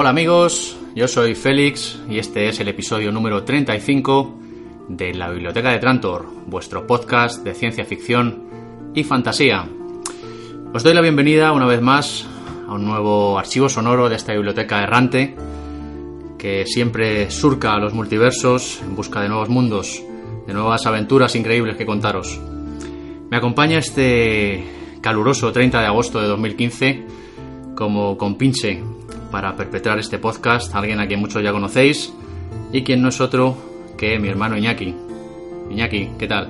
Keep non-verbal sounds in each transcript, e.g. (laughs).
Hola amigos, yo soy Félix y este es el episodio número 35 de la Biblioteca de Trantor, vuestro podcast de ciencia ficción y fantasía. Os doy la bienvenida una vez más a un nuevo archivo sonoro de esta biblioteca errante que siempre surca los multiversos en busca de nuevos mundos, de nuevas aventuras increíbles que contaros. Me acompaña este caluroso 30 de agosto de 2015 como compinche para perpetrar este podcast, alguien a quien muchos ya conocéis y quien no es otro que mi hermano Iñaki. Iñaki, ¿qué tal?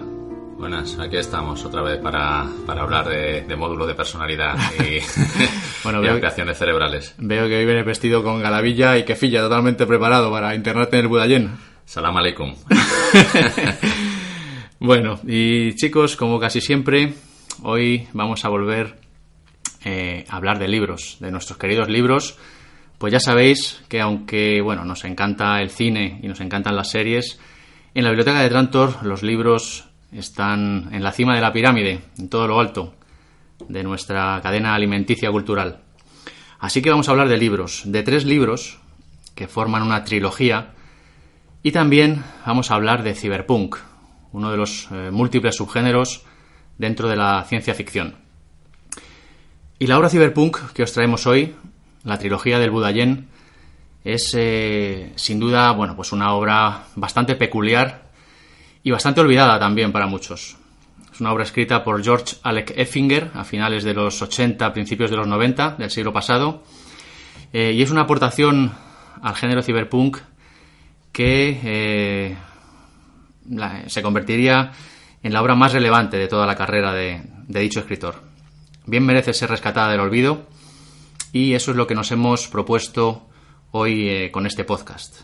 Buenas, aquí estamos otra vez para, hablar de, de módulos de personalidad y, (laughs) bueno, aplicaciones cerebrales. Veo que hoy vienes vestido con galavilla y kefilla, totalmente preparado para internarte en el Budayén. Salam aleikum. (laughs) bueno, y chicos, como casi siempre, hoy vamos a volver eh, a hablar de libros, de nuestros queridos libros. Pues ya sabéis que aunque bueno, nos encanta el cine y nos encantan las series, en la biblioteca de Trantor los libros están en la cima de la pirámide, en todo lo alto de nuestra cadena alimenticia cultural. Así que vamos a hablar de libros, de tres libros que forman una trilogía y también vamos a hablar de cyberpunk, uno de los eh, múltiples subgéneros dentro de la ciencia ficción. Y la obra cyberpunk que os traemos hoy, la trilogía del Budayen, es eh, sin duda, bueno, pues una obra bastante peculiar y bastante olvidada también para muchos. Es una obra escrita por George Alec Effinger a finales de los 80, principios de los 90 del siglo pasado, eh, y es una aportación al género cyberpunk que eh, se convertiría en la obra más relevante de toda la carrera de, dicho escritor. Bien merece ser rescatada del olvido y eso es lo que nos hemos propuesto hoy eh, con este podcast.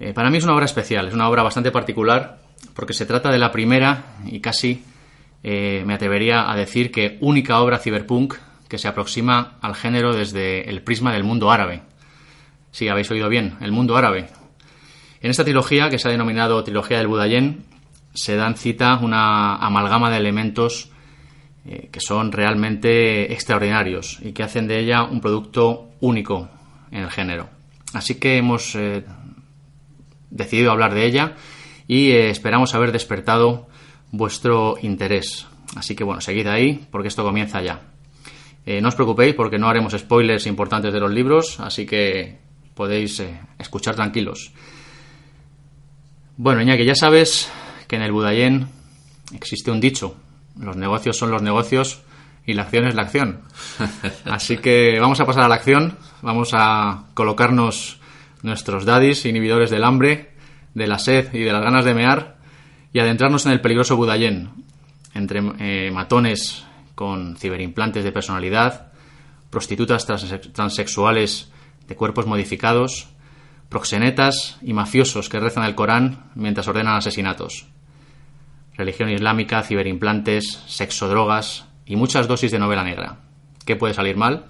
Eh, para mí es una obra especial, es una obra bastante particular porque se trata de la primera y casi eh, me atrevería a decir que única obra cyberpunk que se aproxima al género desde el prisma del mundo árabe. Sí, habéis oído bien, el mundo árabe. En esta trilogía, que se ha denominado Trilogía del Budayén, se dan cita una amalgama de elementos eh, que son realmente extraordinarios y que hacen de ella un producto único en el género. Así que hemos decidido hablar de ella y eh, esperamos haber despertado vuestro interés. Así que bueno, seguid ahí porque esto comienza ya. Eh, no os preocupéis porque no haremos spoilers importantes de los libros, así que podéis eh, escuchar tranquilos. Bueno, que ya sabes que en el Budayén existe un dicho, los negocios son los negocios y la acción es la acción. (laughs) Así que vamos a pasar a la acción, vamos a colocarnos nuestros daddies inhibidores del hambre, de la sed y de las ganas de mear, y adentrarnos en el peligroso Budayén, entre eh, matones con ciberimplantes de personalidad, prostitutas transexuales de cuerpos modificados, proxenetas y mafiosos que rezan el Corán mientras ordenan asesinatos. Religión islámica, ciberimplantes, sexo, drogas y muchas dosis de novela negra. ¿Qué puede salir mal?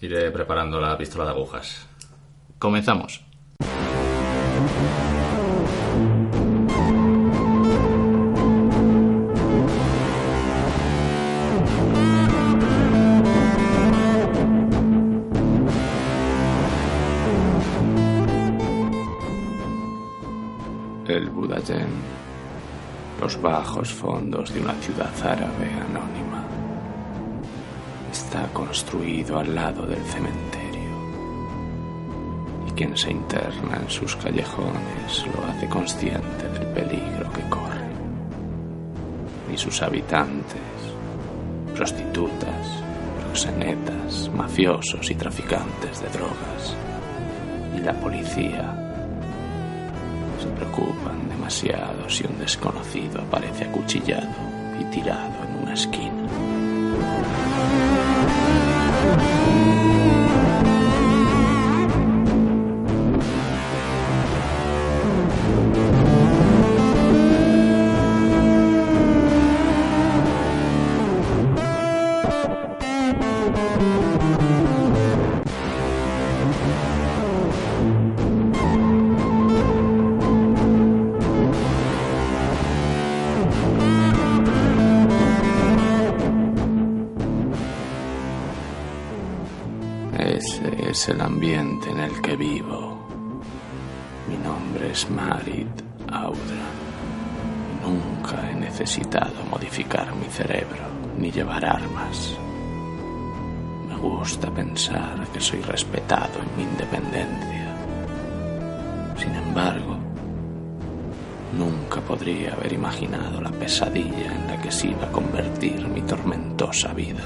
Iré preparando la pistola de agujas. Comenzamos. El Budayén, los bajos fondos de una ciudad árabe anónima. Está construido al lado del cementerio quien se interna en sus callejones lo hace consciente del peligro que corre. Ni sus habitantes, prostitutas, proxenetas, mafiosos y traficantes de drogas, y la policía se preocupan demasiado si un desconocido aparece acuchillado y tirado en una esquina. Necesitado modificar mi cerebro ni llevar armas. Me gusta pensar que soy respetado en mi independencia. Sin embargo, nunca podría haber imaginado la pesadilla en la que se iba a convertir mi tormentosa vida.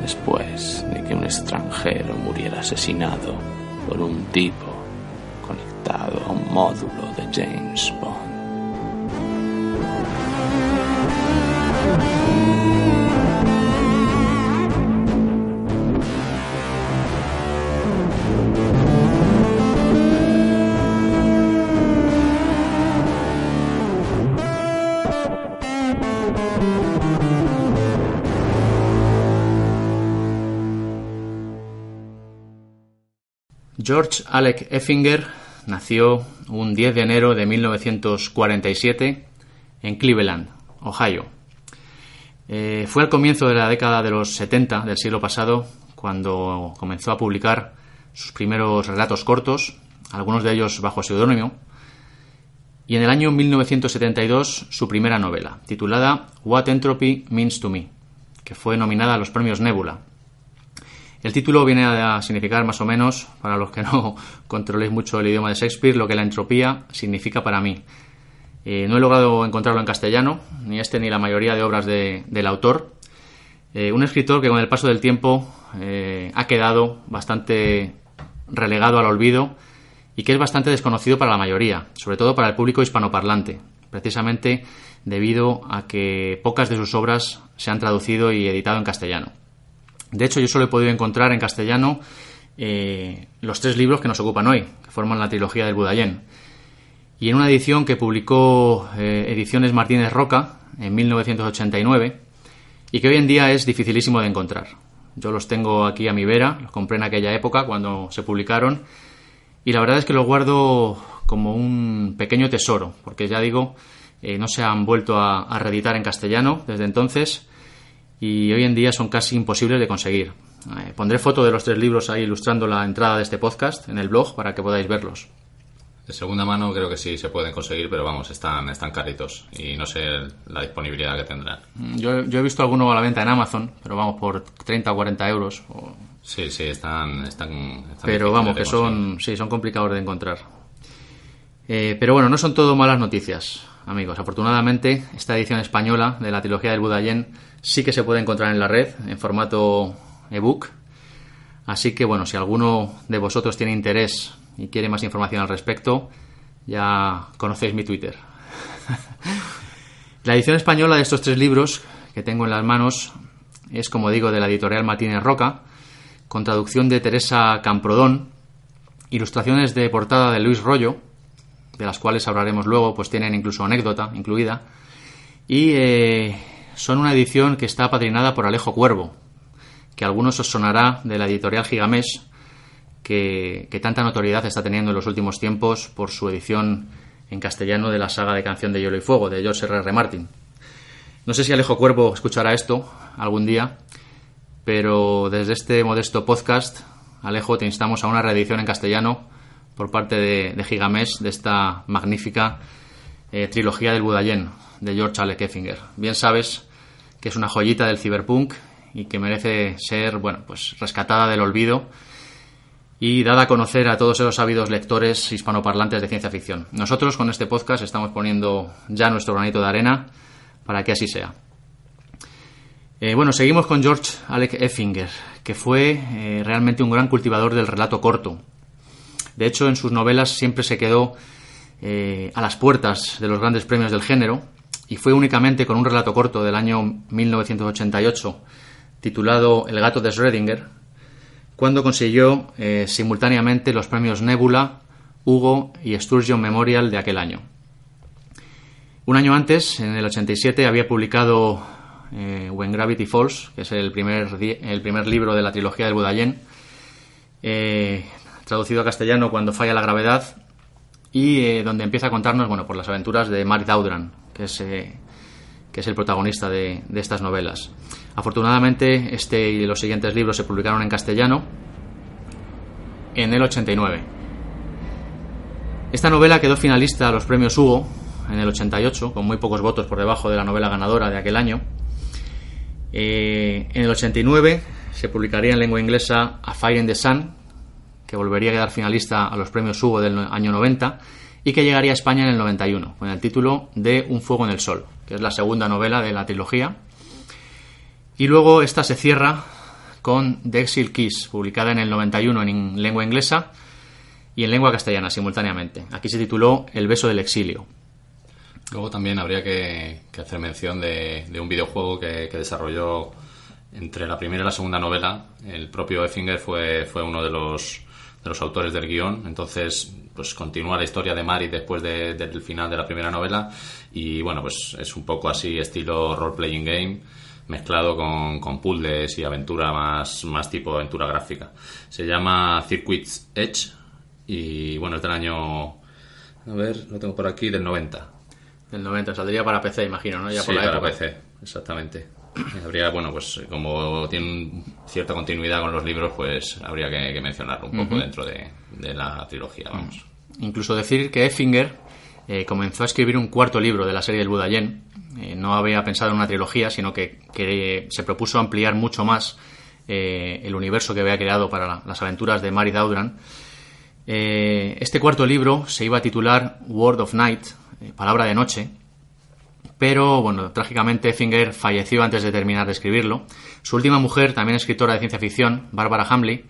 Después de que un extranjero muriera asesinado por un tipo conectado a un módulo de James Bond. George Alec Effinger nació un 10 de enero de 1947 en Cleveland, Ohio. Eh, fue al comienzo de la década de los 70 del siglo pasado cuando comenzó a publicar sus primeros relatos cortos, algunos de ellos bajo seudónimo, y en el año 1972 su primera novela, titulada What Entropy Means to Me, que fue nominada a los premios Nebula el título viene a significar más o menos, para los que no (laughs) controléis mucho el idioma de Shakespeare, lo que la entropía significa para mí. Eh, no he logrado encontrarlo en castellano, ni este ni la mayoría de obras del autor. Eh, un escritor que con el paso del tiempo eh, ha quedado bastante relegado al olvido y que es bastante desconocido para la mayoría, sobre todo para el público hispanoparlante, precisamente debido a que pocas de sus obras se han traducido y editado en castellano. De hecho, yo solo he podido encontrar en castellano eh, los tres libros que nos ocupan hoy, que forman la trilogía del Budayén. Y en una edición que publicó eh, Ediciones Martínez Roca en 1989 y que hoy en día es dificilísimo de encontrar. Yo los tengo aquí a mi vera, los compré en aquella época cuando se publicaron y la verdad es que los guardo como un pequeño tesoro, porque ya digo, eh, no se han vuelto a reeditar en castellano desde entonces y hoy en día son casi imposibles de conseguir. Eh, pondré foto de los tres libros ahí ilustrando la entrada de este podcast en el blog para que podáis verlos. De segunda mano creo que sí se pueden conseguir, pero vamos, están, están caritos y no sé la disponibilidad que tendrán. Mm, yo, he visto alguno a la venta en Amazon, pero vamos, por 30 o 40 euros. Sí, sí, están... pero vamos, que son, sí, son complicados de encontrar. Eh, pero bueno, no son todo malas noticias, amigos. Afortunadamente, esta edición española de la trilogía del Budayén sí que se puede encontrar en la red en formato ebook. Así que bueno, si alguno de vosotros tiene interés y quiere más información al respecto, ya conocéis mi Twitter. (laughs) la edición española de estos tres libros que tengo en las manos es, como digo, de la editorial Martínez Roca, con traducción de Teresa Camprodón, ilustraciones de portada de Luis Rollo, de las cuales hablaremos luego, pues tienen incluso anécdota incluida, y eh, son una edición que está patrocinada por Alejo Cuervo, que a algunos os sonará de la editorial Gigamés, que, tanta notoriedad está teniendo en los últimos tiempos por su edición en castellano de la saga de Canción de Hielo y Fuego, de George R. R. Martin. No sé si Alejo Cuervo escuchará esto algún día, pero desde este modesto podcast, Alejo, te instamos a una reedición en castellano por parte de, de Gigamés de esta magnífica eh, trilogía del Budayén de George Alec Effinger. Bien sabes que es una joyita del cyberpunk y que merece ser, bueno, pues rescatada del olvido y dada a conocer a todos esos ávidos lectores hispanoparlantes de ciencia ficción. Nosotros con este podcast estamos poniendo ya nuestro granito de arena para que así sea. Eh, bueno, seguimos con George Alec Effinger, que fue eh, realmente un gran cultivador del relato corto. De hecho, en sus novelas siempre se quedó eh, a las puertas de los grandes premios del género y fue únicamente con un relato corto del año 1988 titulado El gato de Schrödinger cuando consiguió eh, simultáneamente los premios Nebula, Hugo y Sturgeon Memorial de aquel año. Un año antes, en el 87, había publicado eh, When Gravity Falls, que es el primer, el primer libro de la trilogía del Budayén, traducido a castellano Cuando falla la gravedad, y eh, donde empieza a contarnos bueno, por las aventuras de Mark Daudran, que es, eh, que es el protagonista de, de, estas novelas. Afortunadamente, este y los siguientes libros se publicaron en castellano en el 89. Esta novela quedó finalista a los premios Hugo en el 88, con muy pocos votos por debajo de la novela ganadora de aquel año. Eh, en el 89 se publicaría en lengua inglesa A Fire in the Sun, que volvería a quedar finalista a los premios Hugo del año 90 y que llegaría a España en el 91, con el título de Un fuego en el sol, que es la segunda novela de la trilogía. Y luego esta se cierra con The Exile Kiss, publicada en el 91 en lengua inglesa y en lengua castellana simultáneamente. Aquí se tituló El beso del exilio. Luego también habría que, hacer mención de, un videojuego que, desarrolló entre la primera y la segunda novela. El propio Effinger fue, fue uno de los, de los autores del guion, entonces pues continúa la historia de Mari después del final de la primera novela y bueno, pues es un poco así estilo role-playing game mezclado con, con puzzles y aventura más, más tipo aventura gráfica. Se llama Circuits Edge y bueno, es del año... A ver, lo tengo por aquí, del 90. Del 90, saldría para PC, imagino, ¿no? Ya sí, para PC, exactamente. (coughs) Habría, bueno, pues como tiene cierta continuidad con los libros, pues habría que, mencionarlo un poco dentro de, la trilogía, vamos. Incluso decir que Effinger eh, comenzó a escribir un cuarto libro de la serie del Budayen. Eh, no había pensado en una trilogía, sino que, se propuso ampliar mucho más eh, el universo que había creado para las aventuras de Mary Daudran. este cuarto libro se iba a titular Word of Night, Palabra de Noche, pero bueno, trágicamente Effinger falleció antes de terminar de escribirlo. Su última mujer, también escritora de ciencia ficción, Barbara Hamley,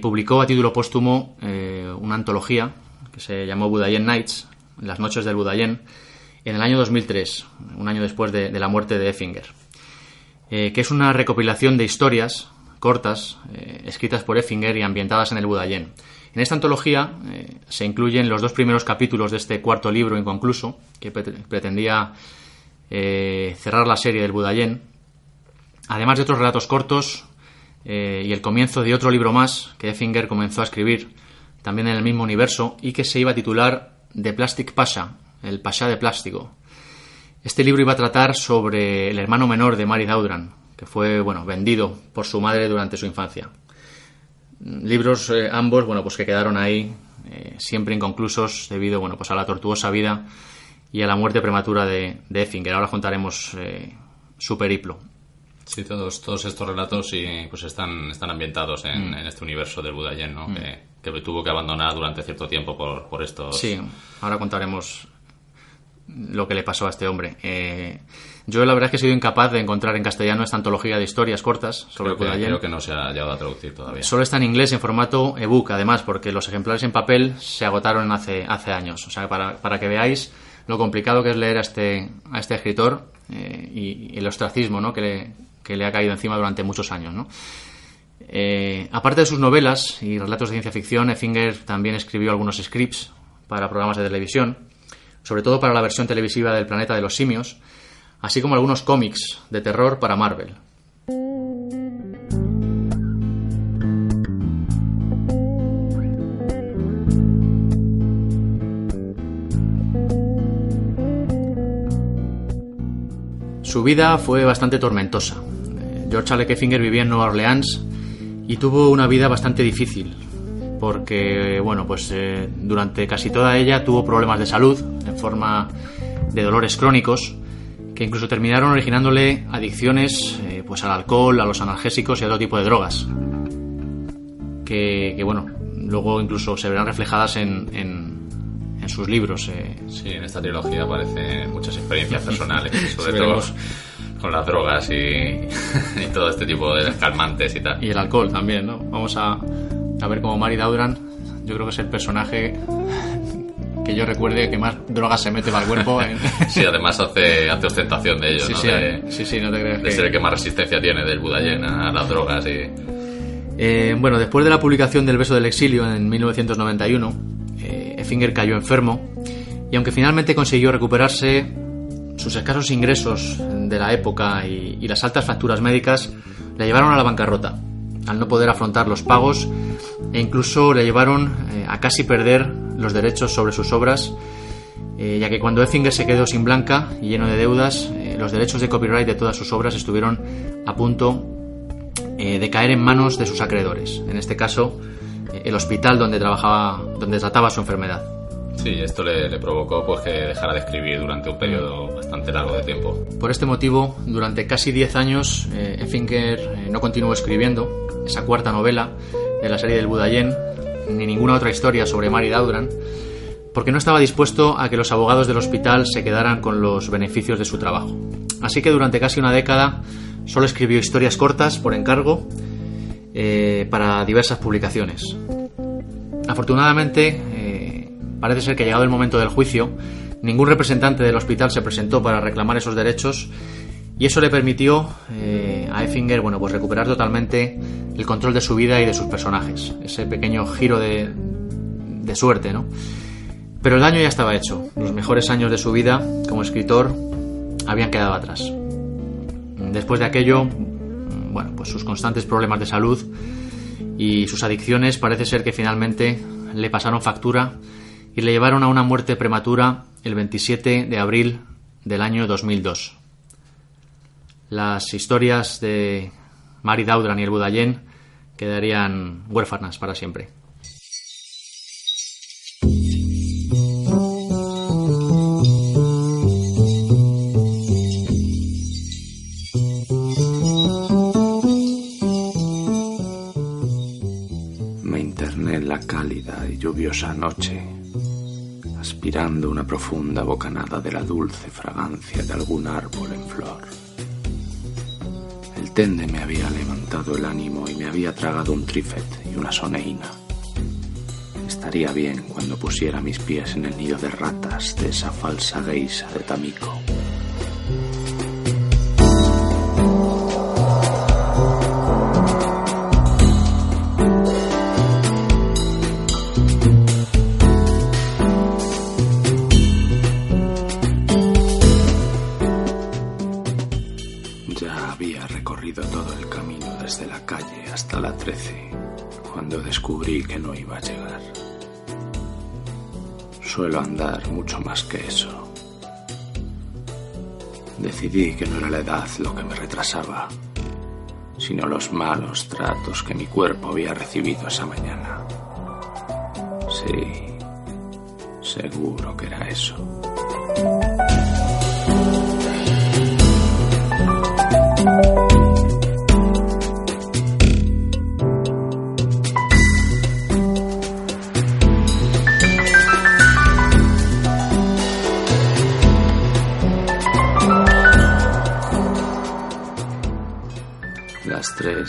publicó a título póstumo una antología que se llamó Budayen Nights, las noches del Budayen, en el año 2003, un año después de, la muerte de Effinger, eh, que es una recopilación de historias cortas eh, escritas por Effinger y ambientadas en el Budayen. En esta antología eh, se incluyen los dos primeros capítulos de este cuarto libro inconcluso, que pretendía cerrar la serie del Budayen, además de otros relatos cortos y el comienzo de otro libro más que Effinger comenzó a escribir, también en el mismo universo, y que se iba a titular The Plastic Pasha, el Pasha de plástico. Este libro iba a tratar sobre el hermano menor de Mary Daudran, que fue bueno, vendido por su madre durante su infancia. Libros eh, ambos, bueno, pues que quedaron ahí eh, siempre inconclusos debido, bueno, pues a la tortuosa vida y a la muerte prematura de, de Effinger. Ahora contaremos eh, su periplo. Sí, todos, todos estos relatos pues están, están ambientados en, mm. este universo del Budayen, ¿no? Mm. Que, tuvo que abandonar durante cierto tiempo por, por estos... Sí, ahora contaremos lo que le pasó a este hombre. Eh, yo la verdad es que he sido incapaz de encontrar en castellano esta antología de historias cortas sobre creo que, creo que no se ha llegado a traducir todavía. Solo está en inglés en formato ebook, además, porque los ejemplares en papel se agotaron hace, hace años. O sea, para, para que veáis lo complicado que es leer a este, a este escritor eh, y, el ostracismo ¿no? que, le, que le ha caído encima durante muchos años. ¿no? Eh, aparte de sus novelas y relatos de ciencia ficción, Effinger también escribió algunos scripts para programas de televisión, sobre todo para la versión televisiva del Planeta de los Simios, así como algunos cómics de terror para Marvel. Su vida fue bastante tormentosa. George Alec Effinger vivía en Nueva Orleans y tuvo una vida bastante difícil, porque bueno, pues eh, durante casi toda ella tuvo problemas de salud en forma de dolores crónicos que incluso terminaron originándole adicciones eh, pues al alcohol, a los analgésicos y a otro tipo de drogas. Que, bueno, luego incluso se verán reflejadas en, en, sus libros. Eh. Sí, en esta trilogía aparecen muchas experiencias (laughs) personales, sobre todo con las drogas (laughs) y, todo este tipo de calmantes y tal. Y el alcohol también, ¿no? Vamos a, a ver cómo Mary Daudran, yo creo que es el personaje que yo recuerde que más drogas se mete para el cuerpo. (laughs) sí, además hace, hace ostentación de ello, sí, ¿no? Sí, de, sí, sí, no te creas. De ser el que más resistencia tiene del Budayen a las drogas y... Eh, bueno, después de la publicación del Beso del Exilio en 1991, eh, Effinger cayó enfermo y aunque finalmente consiguió recuperarse, sus escasos ingresos de la época y, las altas facturas médicas le llevaron a la bancarrota, al no poder afrontar los pagos e incluso le llevaron eh, a casi perder los derechos sobre sus obras, eh, ya que cuando Effinger se quedó sin blanca y lleno de deudas, eh, los derechos de copyright de todas sus obras estuvieron a punto de caer en manos de sus acreedores, en este caso el hospital donde trabajaba, donde trataba su enfermedad. Sí, esto le, provocó pues, que dejara de escribir durante un periodo bastante largo de tiempo. Por este motivo, durante casi 10 años, eh, Finker eh, no continuó escribiendo esa cuarta novela de la serie del Budayén, ni ninguna otra historia sobre Mary Daudran, porque no estaba dispuesto a que los abogados del hospital se quedaran con los beneficios de su trabajo. Así que durante casi una década solo escribió historias cortas por encargo eh, para diversas publicaciones. Afortunadamente, eh, parece ser que llegado el momento del juicio, ningún representante del hospital se presentó para reclamar esos derechos y eso le permitió eh, a Effinger bueno, pues recuperar totalmente el control de su vida y de sus personajes. Ese pequeño giro de, de suerte, ¿no? Pero el daño ya estaba hecho. Los mejores años de su vida como escritor habían quedado atrás. Después de aquello, bueno, pues sus constantes problemas de salud y sus adicciones parece ser que finalmente le pasaron factura y le llevaron a una muerte prematura el 27 de abril del año 2002. Las historias de Mary Daudran y el Budayén quedarían huérfanas para siempre. lluviosa noche, aspirando una profunda bocanada de la dulce fragancia de algún árbol en flor. Tende me había levantado el ánimo y me había tragado un trifet y una soneína. Estaría bien cuando pusiera mis pies en el nido de ratas de esa falsa geisa de Tamiko. que no iba a llegar. Suelo andar mucho más que eso. Decidí que no era la edad lo que me retrasaba, sino los malos tratos que mi cuerpo había recibido esa mañana. Sí, seguro que era eso.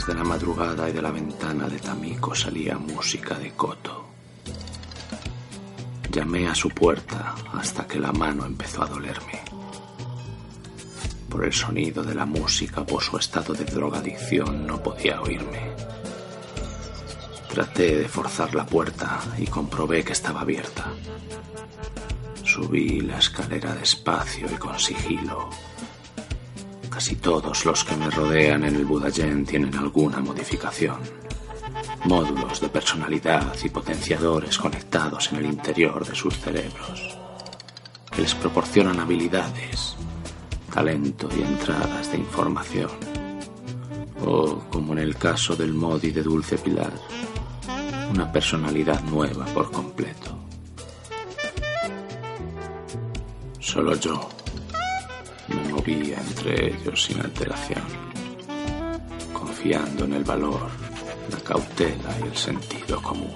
De la madrugada y de la ventana de Tamiko salía música de coto. Llamé a su puerta hasta que la mano empezó a dolerme. Por el sonido de la música, por su estado de drogadicción, no podía oírme. Traté de forzar la puerta y comprobé que estaba abierta. Subí la escalera despacio y con sigilo Casi todos los que me rodean en el Budayen tienen alguna modificación. Módulos de personalidad y potenciadores conectados en el interior de sus cerebros, que les proporcionan habilidades, talento y entradas de información. O, como en el caso del Modi de Dulce Pilar, una personalidad nueva por completo. Solo yo me movía entre ellos sin alteración, confiando en el valor, la cautela y el sentido común.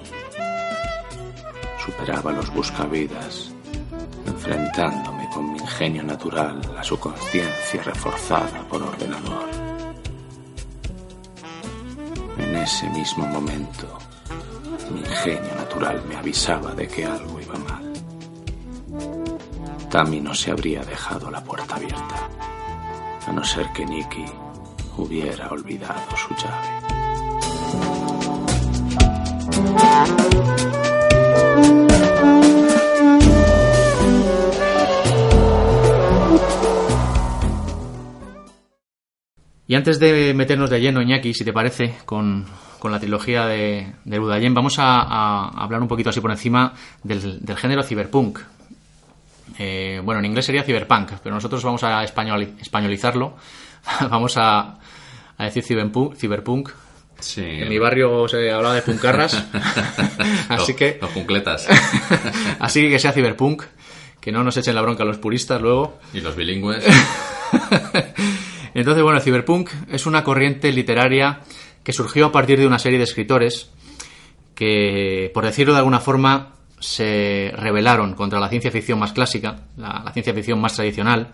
Superaba los buscavidas, enfrentándome con mi ingenio natural a su conciencia reforzada por ordenador. En ese mismo momento, mi ingenio natural me avisaba de que algo iba mal. Tammy no se habría dejado la puerta abierta, a no ser que Nicky hubiera olvidado su llave. Y antes de meternos de lleno, Iñaki, si te parece, con, la trilogía de, de Budayen, vamos a, hablar un poquito así por encima del, del género cyberpunk, eh, bueno, en inglés sería cyberpunk, pero nosotros vamos a españolizarlo. (laughs) vamos a, decir cyberpunk, Sí. En mi barrio se hablaba de puncarras. (laughs) (laughs) así Los- que Los puncletas. así que sea ciberpunk, que no nos echen la bronca los puristas luego. y los bilingües. Entonces, bueno, el cyberpunk es una corriente literaria que surgió a partir de una serie de escritores que, por decirlo de alguna forma, se rebelaron contra la ciencia ficción más clásica, la, ciencia ficción más tradicional,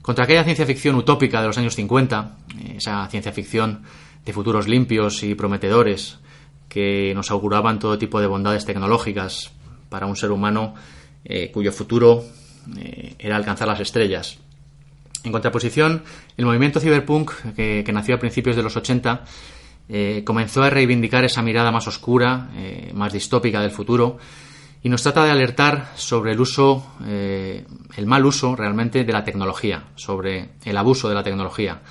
contra aquella ciencia ficción utópica de los años 50, eh, esa ciencia ficción de futuros limpios y prometedores que nos auguraban todo tipo de bondades tecnológicas para un ser humano eh, cuyo futuro eh, era alcanzar las estrellas. En contraposición, el movimiento cyberpunk, que, nació a principios de los 80, eh, comenzó a reivindicar esa mirada más oscura, eh, más distópica del futuro, y nos trata de alertar sobre el uso, eh, el mal uso realmente de la tecnología, sobre el abuso de la tecnología,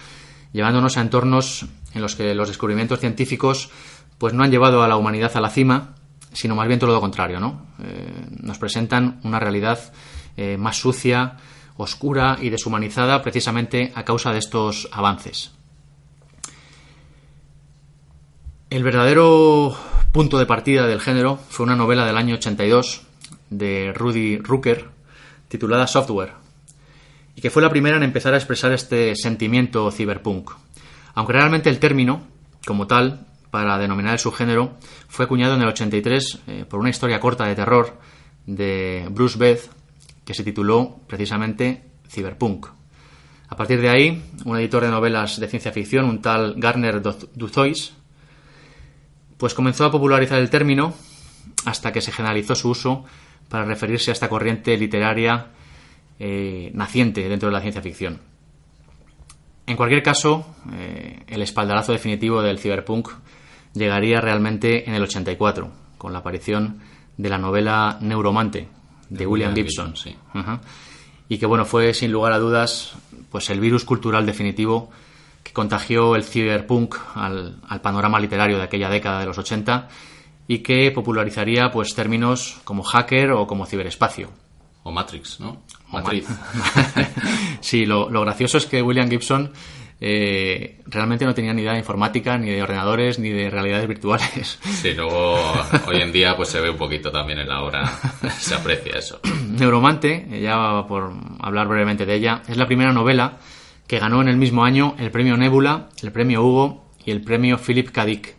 llevándonos a entornos en los que los descubrimientos científicos pues no han llevado a la humanidad a la cima, sino más bien todo lo contrario, ¿no? Nos presentan una realidad más sucia, oscura y deshumanizada precisamente a causa de estos avances. El verdadero punto de partida del género fue una novela del año 82 de Rudy Rucker titulada Software y que fue la primera en empezar a expresar este sentimiento cyberpunk. Aunque realmente el término, como tal, para denominar el subgénero, fue acuñado en el 83 eh, por una historia corta de terror de Bruce Beth que se tituló precisamente Cyberpunk. A partir de ahí, un editor de novelas de ciencia ficción, un tal Garner Duzois, pues comenzó a popularizar el término hasta que se generalizó su uso para referirse a esta corriente literaria eh, naciente dentro de la ciencia ficción. En cualquier caso, eh, el espaldarazo definitivo del cyberpunk llegaría realmente en el 84, con la aparición de la novela Neuromante de, William, William Gibson. Gibson, sí. Y que bueno, fue sin lugar a dudas pues el virus cultural definitivo que contagió el cyberpunk al, al panorama literario de aquella década de los 80 y que popularizaría pues términos como hacker o como ciberespacio. O Matrix, ¿no? O Matriz. (laughs) sí, lo, lo gracioso es que William Gibson eh, realmente no tenía ni idea de informática, ni de ordenadores, ni de realidades virtuales. Sí, luego hoy en día pues se ve un poquito también en la obra, (laughs) se aprecia eso. (clears throat) Neuromante, ya por hablar brevemente de ella, es la primera novela que ganó en el mismo año el premio Nebula, el premio Hugo y el premio Philip K. Dick.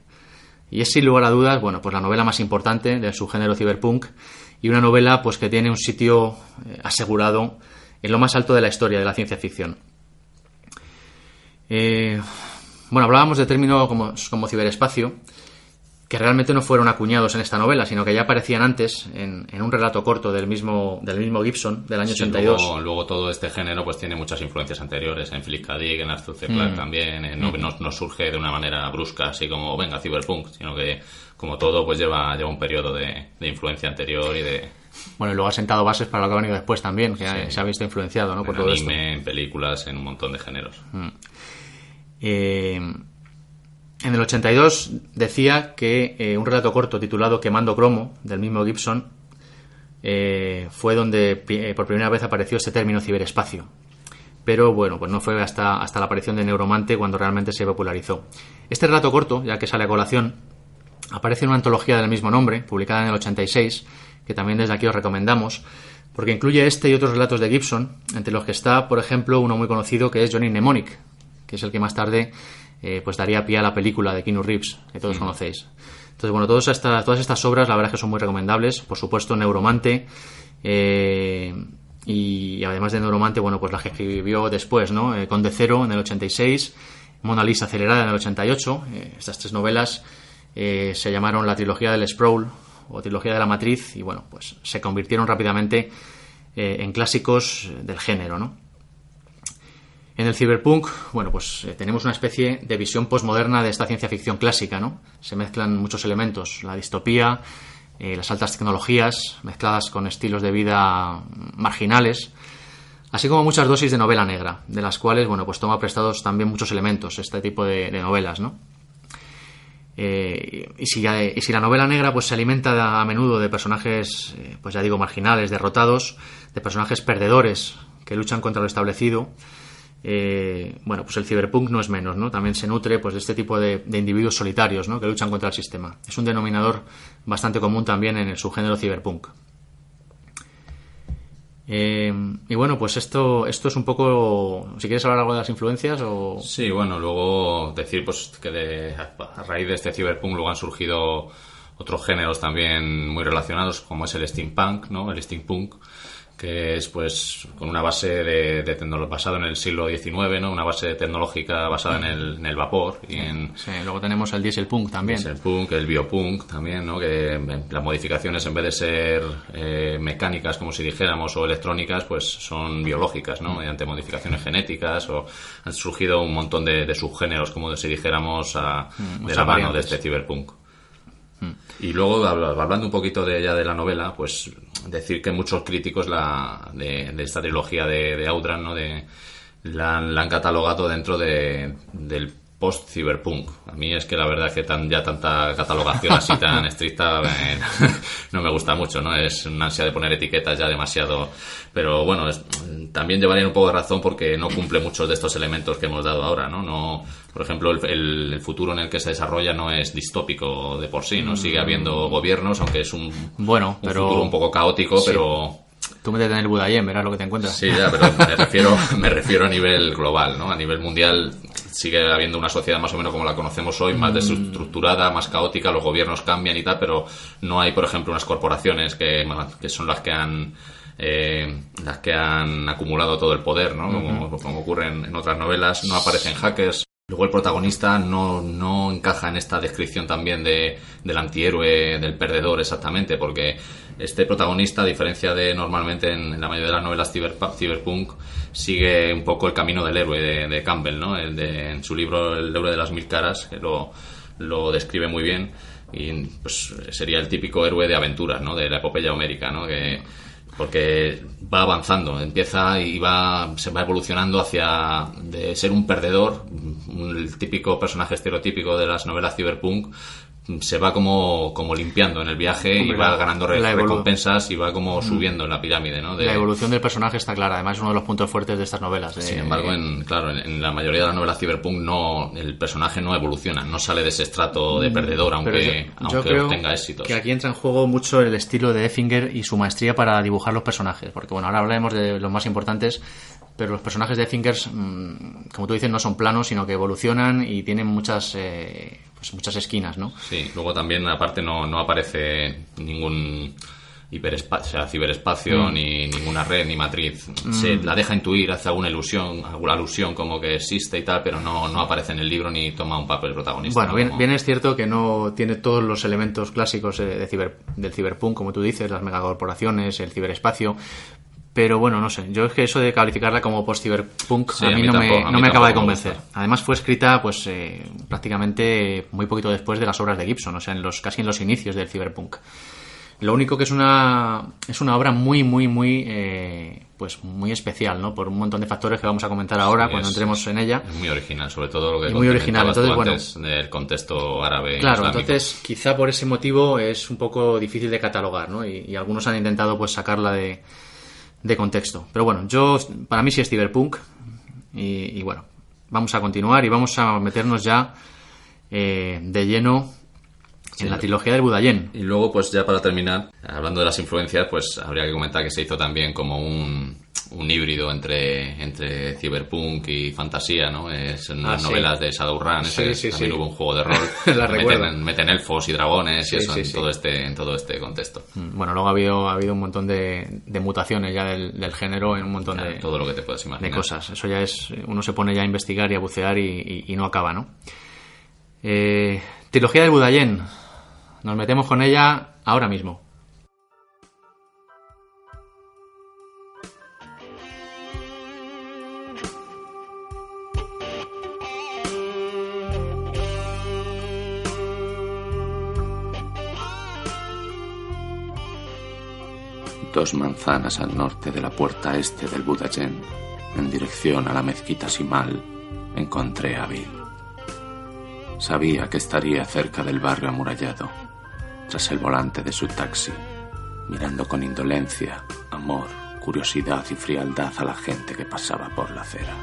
Y es sin lugar a dudas, bueno, pues la novela más importante de su género cyberpunk y una novela pues que tiene un sitio eh, asegurado en lo más alto de la historia de la ciencia ficción. Eh, bueno, hablábamos de términos como, como ciberespacio, que realmente no fueron acuñados en esta novela, sino que ya aparecían antes en, en un relato corto del mismo, del mismo Gibson, del año Sí, 82. luego, luego todo este género pues tiene muchas influencias anteriores en Philip K. Dick, en Arthur C. Clarke también, eh, no, no, no surge de una manera brusca, así como venga, cyberpunk, sino que como todo pues lleva, lleva un periodo de, de influencia anterior y de Bueno, y luego ha sentado bases para lo que ha venido después también, que se ha visto influenciado ¿no? por todo esto. anime, en películas, en un montón de géneros. Eh, en el 82 decía que eh, un relato corto titulado Quemando Cromo, del mismo Gibson, eh, fue donde por primera vez apareció este término ciberespacio. Pero bueno, pues no fue hasta, hasta la aparición de Neuromante cuando realmente se popularizó. Este relato corto, ya que sale a colación, aparece en una antología del mismo nombre, publicada en el 86, que también desde aquí os recomendamos, porque incluye este y otros relatos de Gibson, entre los que está, por ejemplo, uno muy conocido que es Johnny Mnemonic, que es el que más tarde eh, pues daría pie a la película de Keanu Reeves, que todos conocéis. Entonces, bueno, todas estas, todas estas obras, la verdad es que son muy recomendables. Por supuesto, Neuromante, eh, y además de Neuromante, bueno, pues la que escribió después, ¿no? Eh, Conde Cero en el 86, Mona Lisa Acelerada en el 88. Eh, estas tres novelas eh, se llamaron la trilogía del Sprawl o trilogía de la Matriz y, bueno, pues se convirtieron rápidamente en clásicos del género, ¿no? En el cyberpunk, bueno, pues eh, tenemos una especie de visión postmoderna de esta ciencia ficción clásica, ¿no? Se mezclan muchos elementos, la distopía, eh, las altas tecnologías, mezcladas con estilos de vida marginales, así como muchas dosis de novela negra, de las cuales, bueno, pues toma prestados también muchos elementos este tipo de, novelas, ¿no? Eh, y, si, y si la novela negra pues se alimenta a menudo de personajes, pues ya digo, marginales, derrotados, de personajes perdedores que luchan contra lo establecido, eh, bueno, pues el ciberpunk no es menos, ¿no? También se nutre pues, de este tipo de, individuos solitarios, ¿no? Que luchan contra el sistema. Es un denominador bastante común también en el subgénero ciberpunk. Eh, y bueno, pues esto, esto es un poco. Si quieres hablar algo de las influencias o. Sí, bueno, luego decir pues que de- a raíz de este cyberpunk luego han surgido otros géneros también muy relacionados, como es el steampunk, ¿no? El steampunk, que es pues con una base de, de basado en el siglo XIX, ¿no? Una base tecnológica basada en el, en el vapor y en, Sí, luego tenemos el dieselpunk también. es el punk, el biopunk también, ¿no? Que las modificaciones en vez de ser eh, mecánicas, como si dijéramos, o electrónicas, pues son biológicas, ¿no? Mediante modificaciones genéticas o han surgido un montón de, de subgéneros, como si dijéramos, a- de muchas la mano de este ciberpunk. Y luego, habla- hablando un poquito de ya de la novela, pues decir que muchos críticos la, de, de esta trilogía de, de ¿no? De, la, han- la han catalogado dentro de, del post-cyberpunk. A mí es que la verdad que tan, ya tanta catalogación así tan estricta eh, (laughs) no me gusta mucho, ¿no? Es una ansia de poner etiquetas ya demasiado... Pero bueno, es- también llevaría un poco de razón porque no cumple muchos de estos elementos que hemos dado ahora, ¿no? no por ejemplo, el, el- el futuro en el que se desarrolla no es distópico de por sí, ¿no? Sigue habiendo gobiernos, aunque es un, Bueno, un pero- futuro un poco caótico, Sí. pero... Tú métete en el Budayem, verás lo que te encuentras. Sí, ya, pero me refiero, (laughs) me refiero a nivel global, ¿no? A nivel mundial sigue habiendo una sociedad más o menos como la conocemos hoy, más desestructurada, más caótica, los gobiernos cambian y tal, pero no hay, por ejemplo, unas corporaciones que, que son las que han eh, las que han acumulado todo el poder, ¿no? Como, como ocurre en, en otras novelas, no aparecen hackers. Luego el protagonista no, no encaja en esta descripción también de, del antihéroe, del perdedor exactamente, porque este protagonista, a diferencia de normalmente en, la mayoría de las novelas ciberpa- cyberpunk, sigue un poco el camino del héroe de, Campbell, ¿no? El de, en su libro El héroe de las mil caras, que lo, lo describe muy bien, y pues sería el típico héroe de aventuras, ¿no? De la epopeya homérica, ¿no? Porque va avanzando, empieza y va, se va evolucionando hacia de ser un perdedor, un- el típico personaje estereotípico de las novelas cyberpunk, se va como, como limpiando en el viaje y va ganando re- recompensas y va como subiendo en la pirámide, ¿no? De- La evolución del personaje está clara, además es uno de los puntos fuertes de estas novelas. de- sin embargo, en, claro, en, en la mayoría de las novelas cyberpunk no, el personaje no evoluciona, no sale de ese estrato de perdedor, aunque, Mm, yo- yo, aunque creo obtenga éxitos. que aquí entra en juego mucho el estilo de Effinger y su maestría para dibujar los personajes. Porque bueno, ahora hablaremos de los más importantes, pero los personajes de Effinger, mm, como tú dices, no son planos, sino que evolucionan y tienen muchas, eh, pues muchas esquinas, ¿no? Sí, luego también aparte no, no aparece ningún o sea, ciberespacio, Mm. ni ninguna red, ni matriz. Se la deja intuir, hace alguna ilusión, alguna alusión como que existe y tal, pero no, no aparece en el libro ni toma un papel protagonista. Bueno, ¿no? bien, Como- bien es cierto que no tiene todos los elementos clásicos eh, de ciber, del ciberpunk, como tú dices, las megacorporaciones, el ciberespacio. Pero bueno, no sé, yo es que eso de calificarla como post-ciberpunk Sí, a, a mí no, tampoco- me, no me acaba de me convencer. Además fue escrita pues eh, prácticamente muy poquito después de las obras de Gibson, o sea, en los, casi en los inicios del ciberpunk. Lo único que es una es una obra muy muy muy eh, pues muy especial, ¿no? Por un montón de factores que vamos a comentar ahora Sí, cuando es- entremos en ella. Es muy original, sobre todo lo que muy original, entonces, antes del contexto árabe. Claro, islámico. entonces quizá por ese motivo es un poco difícil de catalogar, ¿no? Y, y algunos han intentado pues sacarla de, de contexto. Pero bueno, yo para mí sí es cyberpunk y, y bueno, vamos a continuar y vamos a meternos ya eh, de lleno en la trilogía del Budayen. Y luego, pues ya para terminar, hablando de las influencias, pues habría que comentar que se hizo también como un, un híbrido entre, entre cyberpunk y fantasía, ¿no? Es en Ah, las sí. novelas de Shadowrun, Sí, también hubo un juego de rol. (laughs) La meten, meten elfos y dragones y eso en. Todo este, en todo este contexto. Mm, Bueno, luego ha habido, ha habido un montón de, de mutaciones ya del, del género en un montón Claro, de, todo lo que te puedas de imaginar. cosas. Eso ya es, uno se pone ya a investigar y a bucear y, y- y no acaba, ¿no? Eh, trilogía del Budayen. Nos metemos con ella ahora mismo. Dos manzanas al norte de la puerta este del Budayen, en dirección a la mezquita Simal, encontré a Bill. Sabía que estaría cerca del barrio amurallado, tras el volante de su taxi, mirando con indolencia, amor, curiosidad y frialdad a la gente que pasaba por la acera.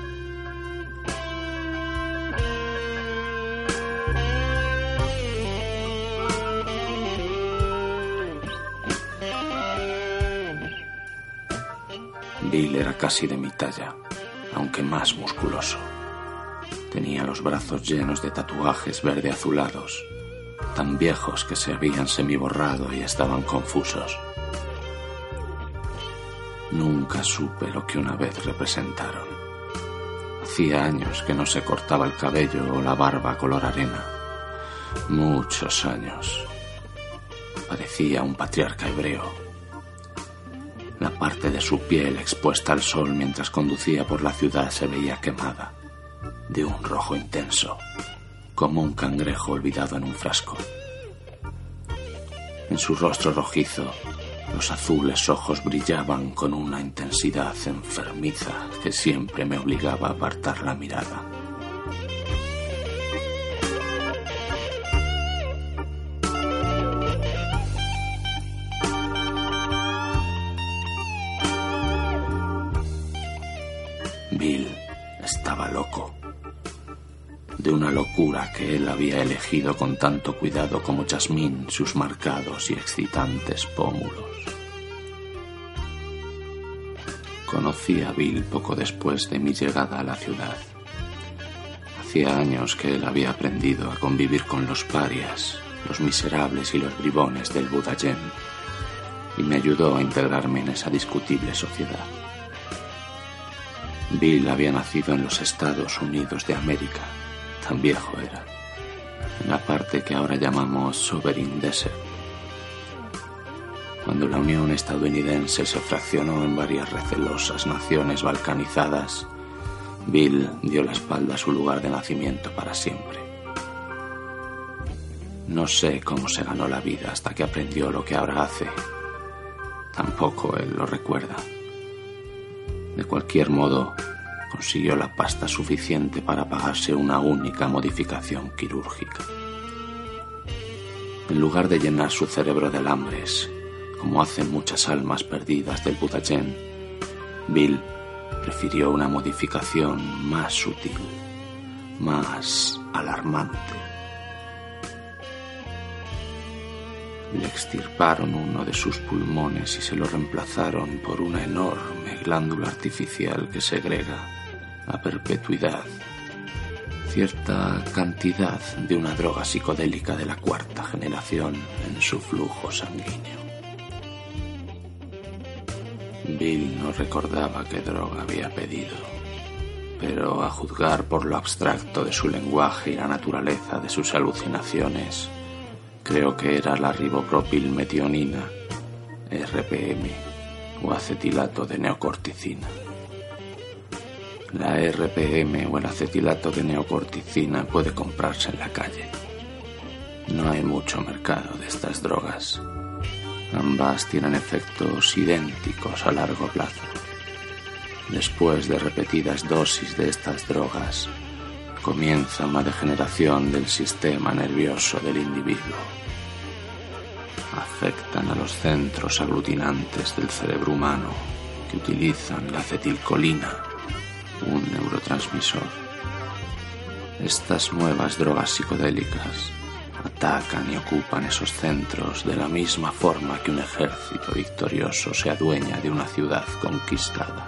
Bill era casi de mi talla, aunque más musculoso. Tenía los brazos llenos de tatuajes verde azulados tan viejos que se habían semiborrado y estaban confusos. Nunca supe lo que una vez representaron. Hacía años que no se cortaba el cabello o la barba color arena. Muchos años. Parecía un patriarca hebreo. La parte de su piel expuesta al sol mientras conducía por la ciudad se veía quemada, de un rojo intenso, como un cangrejo olvidado en un frasco. En su rostro rojizo los azules ojos brillaban con una intensidad enfermiza que siempre me obligaba a apartar la mirada. Bill estaba loco. De una locura que él había elegido con tanto cuidado como Jasmine sus marcados y excitantes pómulos. Conocí a Bill poco después de mi llegada a la ciudad. Hacía años que él había aprendido a convivir con los parias, los miserables y los bribones del Budayén, y me ayudó a integrarme en esa discutible sociedad. Bill había nacido en los Estados Unidos de América, tan viejo era, en la parte que ahora llamamos Sovereign Desert cuando la Unión estadounidense se fraccionó en varias recelosas naciones balcanizadas, Bill dio la espalda a su lugar de nacimiento para siempre. No sé cómo se ganó la vida hasta que aprendió lo que ahora hace. Tampoco él lo recuerda. De cualquier modo, consiguió la pasta suficiente para pagarse una única modificación quirúrgica. En lugar de llenar su cerebro de alambres, como hacen muchas almas perdidas del Budayén, Bill prefirió una modificación más sutil, más alarmante. Le extirparon uno de sus pulmones y se lo reemplazaron por una enorme glándula artificial que segrega a perpetuidad cierta cantidad de una droga psicodélica de la cuarta generación en su flujo sanguíneo. Bill no recordaba qué droga había pedido, pero a juzgar por lo abstracto de su lenguaje y la naturaleza de sus alucinaciones, creo que era la ribopropilmetionina, RPM, o acetilato de neocorticina. La RPM o el acetilato de neocorticina puede comprarse en la calle. No hay mucho mercado de estas drogas Ambas tienen efectos idénticos a largo plazo. Después de repetidas dosis de estas drogas, comienza una degeneración del sistema nervioso del individuo. Afectan a los centros aglutinantes del cerebro humano que utilizan la acetilcolina, un neurotransmisor. Estas nuevas drogas psicodélicas atacan y ocupan esos centros de la misma forma que un ejército victorioso se adueña de una ciudad conquistada.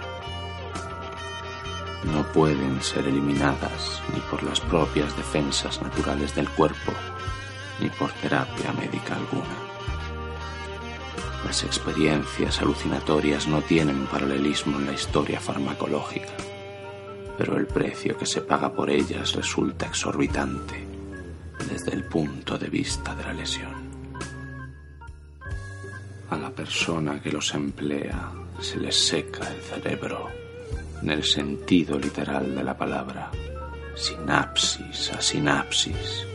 No pueden ser eliminadas ni por las propias defensas naturales del cuerpo, ni por terapia médica alguna. Las experiencias alucinatorias no tienen paralelismo en la historia farmacológica, pero el precio que se paga por ellas resulta exorbitante desde el punto de vista de la lesión. A la persona que los emplea se les seca el cerebro, en el sentido literal de la palabra, sinapsis a sinapsis.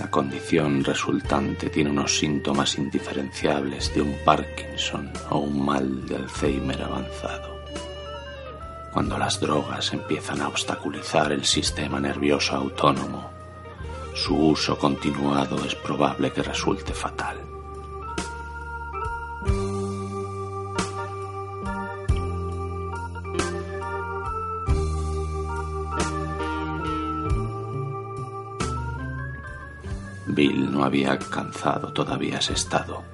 La condición resultante tiene unos síntomas indiferenciables de un Parkinson o un mal de Alzheimer avanzado. Cuando las drogas empiezan a obstaculizar el sistema nervioso autónomo, su uso continuado es probable que resulte fatal. Bill no había alcanzado todavía ese estado.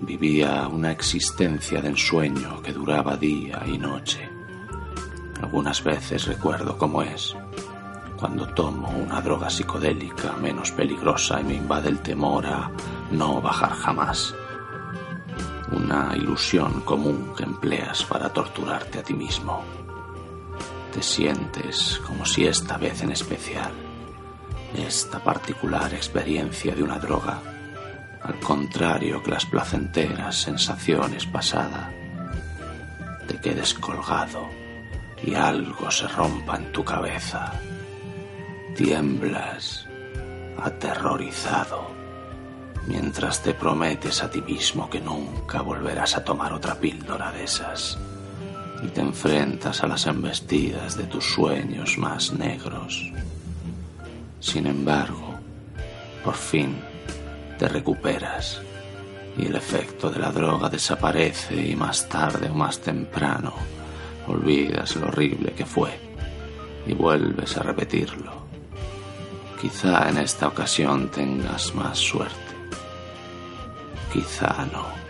vivía una existencia de ensueño que duraba día y noche. Algunas veces recuerdo cómo es cuando tomo una droga psicodélica menos peligrosa y me invade el temor a no bajar jamás. Una ilusión común que empleas para torturarte a ti mismo. Te sientes como si esta vez en especial, esta particular experiencia de una droga, al contrario que las placenteras sensaciones pasadas, te quedes colgado y algo se rompa en tu cabeza. Tiemblas, aterrorizado, mientras te prometes a ti mismo que nunca volverás a tomar otra píldora de esas y te enfrentas a las embestidas de tus sueños más negros. Sin embargo, por fin te recuperas y el efecto de la droga desaparece y más tarde o más temprano olvidas lo horrible que fue y vuelves a repetirlo. Quizá en esta ocasión tengas más suerte. Quizá no.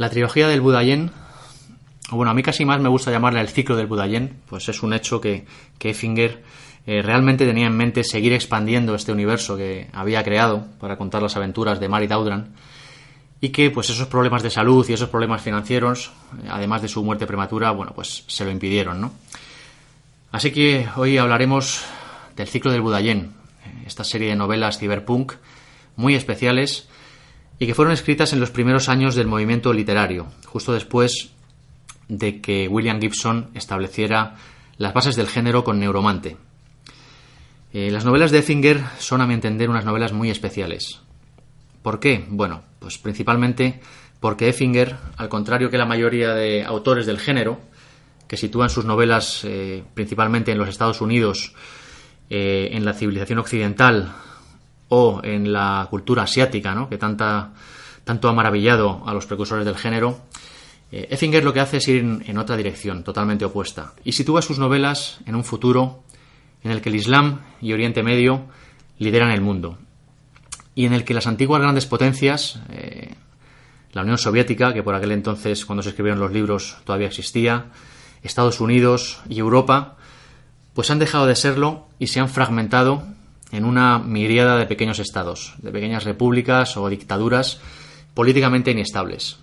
La trilogía del Budayen, bueno, a mí casi más me gusta llamarla el ciclo del Budayen, pues es un hecho que, que Effinger eh, realmente tenía en mente seguir expandiendo este universo que había creado para contar las aventuras de Mary Daudran y que pues esos problemas de salud y esos problemas financieros, eh, además de su muerte prematura, bueno, pues se lo impidieron, ¿no? Así que hoy hablaremos del ciclo del Budayen, esta serie de novelas cyberpunk muy especiales y que fueron escritas en los primeros años del movimiento literario, justo después de que William Gibson estableciera las bases del género con Neuromante. Eh, las novelas de Effinger son, a mi entender, unas novelas muy especiales. ¿Por qué? Bueno, pues principalmente porque Effinger, al contrario que la mayoría de autores del género, que sitúan sus novelas eh, principalmente en los Estados Unidos, eh, en la civilización occidental o en la cultura asiática, ¿no? que tanta, tanto ha maravillado a los precursores del género, eh, Effinger lo que hace es ir en, otra dirección, totalmente opuesta, y sitúa sus novelas en un futuro en el que el Islam y Oriente Medio lideran el mundo, y en el que las antiguas grandes potencias, eh, la Unión Soviética, que por aquel entonces, cuando se escribieron los libros, todavía existía, Estados Unidos y Europa, pues han dejado de serlo y se han fragmentado en una miriada de pequeños estados, de pequeñas repúblicas o dictaduras políticamente inestables.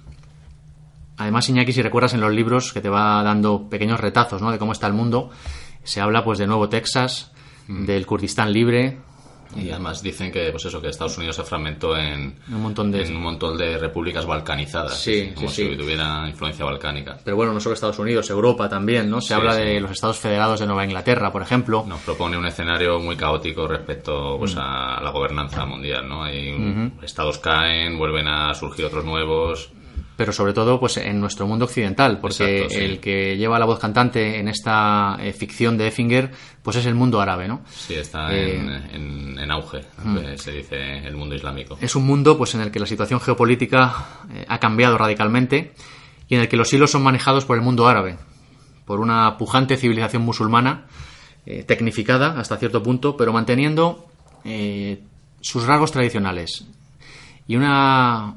Además, Iñaki, si recuerdas en los libros que te va dando pequeños retazos ¿no? de cómo está el mundo, se habla pues de Nuevo Texas, Mm. del Kurdistán libre, Y además dicen que, pues eso, que Estados Unidos se fragmentó en un montón de... en un montón de repúblicas balcanizadas. Sí, como sí, si sí. tuviera influencia balcánica. Pero bueno, no solo Estados Unidos, Europa también, ¿no? Se habla de los Estados Federados de Nueva Inglaterra, por ejemplo. Nos propone un escenario muy caótico respecto pues, a la gobernanza mundial, ¿no? Hay un- estados caen, vuelven a surgir otros nuevos. Pero sobre todo pues en nuestro mundo occidental, porque Exacto, sí. el que lleva la voz cantante en esta eh, ficción de Effinger, pues es el mundo árabe, ¿no? Sí, está Eh, en, en- en auge, que se dice el mundo islámico. Es un mundo pues en el que la situación geopolítica eh, ha cambiado radicalmente y en el que los hilos son manejados por el mundo árabe, por una pujante civilización musulmana, eh, tecnificada hasta cierto punto, pero manteniendo eh, sus rasgos tradicionales y una,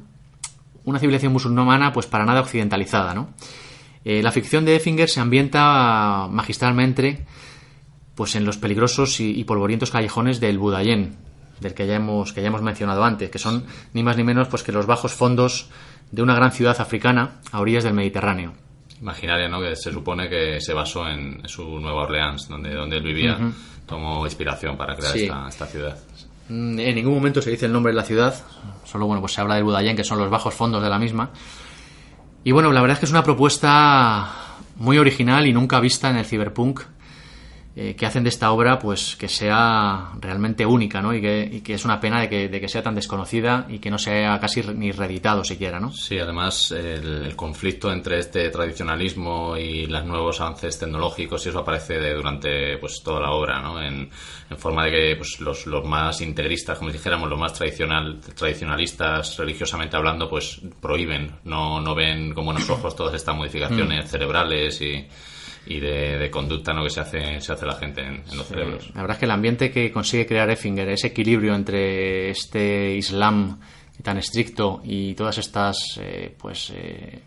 una civilización musulmana pues para nada occidentalizada, ¿no? Eh, la ficción de Effinger se ambienta magistralmente pues en los peligrosos y, y polvorientos callejones del Budayen, del que ya hemos que ya hemos mencionado antes, que son ni más ni menos pues que los bajos fondos de una gran ciudad africana a orillas del Mediterráneo. Imaginaria, ¿no? Que se supone que se basó en su Nueva Orleans, donde, donde él vivía. Tomó inspiración para crear Sí. esta, esta ciudad. Mm, En ningún momento se dice el nombre de la ciudad, solo bueno, pues se habla del Budayen, que son los bajos fondos de la misma. Y bueno, la verdad es que es una propuesta muy original y nunca vista en el cyberpunk, eh, que hacen de esta obra pues que sea realmente única, ¿no? Y que, es una pena de que, sea tan desconocida y que no sea casi ni reeditado siquiera, ¿no? Sí, además el, conflicto entre este tradicionalismo y los nuevos avances tecnológicos y eso aparece durante pues toda la obra, ¿no? En, forma de que pues los, los más integristas, como dijéramos, los más tradicional, tradicionalistas religiosamente hablando, pues prohíben, no, no ven con buenos ojos todas estas modificaciones mm. cerebrales y y de, conducta ¿no? que se hace, se hace la gente en, los cerebros. La verdad es que el ambiente que consigue crear Effinger, ese equilibrio entre este Islam tan estricto y todas estas, eh, pues, eh,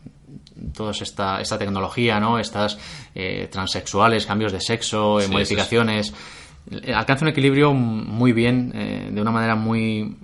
toda esta, esta tecnología, ¿no? Estas eh, transexuales, cambios de sexo, modificaciones, alcanza un equilibrio muy bien, de una manera muy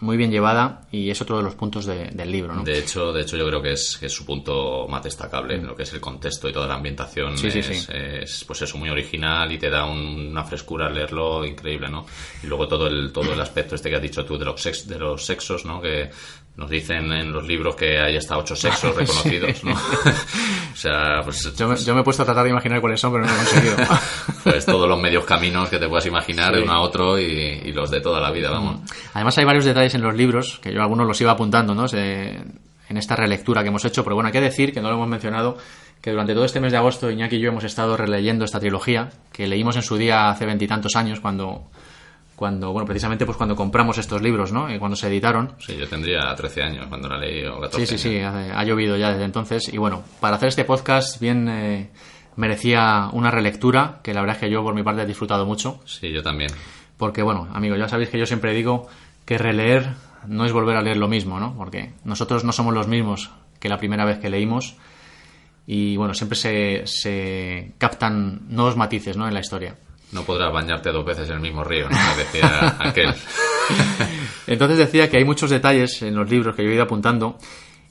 muy bien llevada y es otro de los puntos del libro. ¿no? De hecho, de hecho yo creo que es, que es su punto más destacable, en lo que es el contexto y toda la ambientación. es, pues eso, muy original y te da una frescura al leerlo increíble, ¿no? Y luego todo el, todo el aspecto este que has dicho tú de los, sex, de los sexos, ¿no? Que nos dicen en los libros que hay hasta ocho sexos (laughs) reconocidos, ¿no? (laughs) o sea, pues, yo, me, he puesto a tratar de imaginar cuáles son, pero no lo he conseguido. (laughs) pues todos los medios caminos que te puedas imaginar de uno a otro y, los de toda la vida, vamos. Además hay varios detalles en los libros, que yo algunos los iba apuntando, ¿no? en esta relectura que hemos hecho, pero bueno, hay que decir, que no lo hemos mencionado, que durante todo este mes de agosto Iñaki y yo hemos estado releyendo esta trilogía, que leímos en su día hace veintitantos años, cuando cuando, bueno, precisamente pues cuando compramos estos libros, ¿no? Y cuando se editaron. Sí, yo tendría 13 años cuando la leí, o 14 Sí, sí, sí, ha, llovido ya desde entonces. Y bueno, para hacer este podcast bien eh, merecía una relectura, que la verdad es que yo por mi parte he disfrutado mucho. Sí, yo también. Porque, bueno, amigos, ya sabéis que yo siempre digo que releer no es volver a leer lo mismo, ¿no? Porque nosotros no somos los mismos que la primera vez que leímos y, bueno, siempre se, se captan nuevos matices, ¿no? En la historia. No podrás bañarte dos veces en el mismo río, ¿no? decía (laughs) aquel. (laughs) Entonces decía que hay muchos detalles en los libros que yo he ido apuntando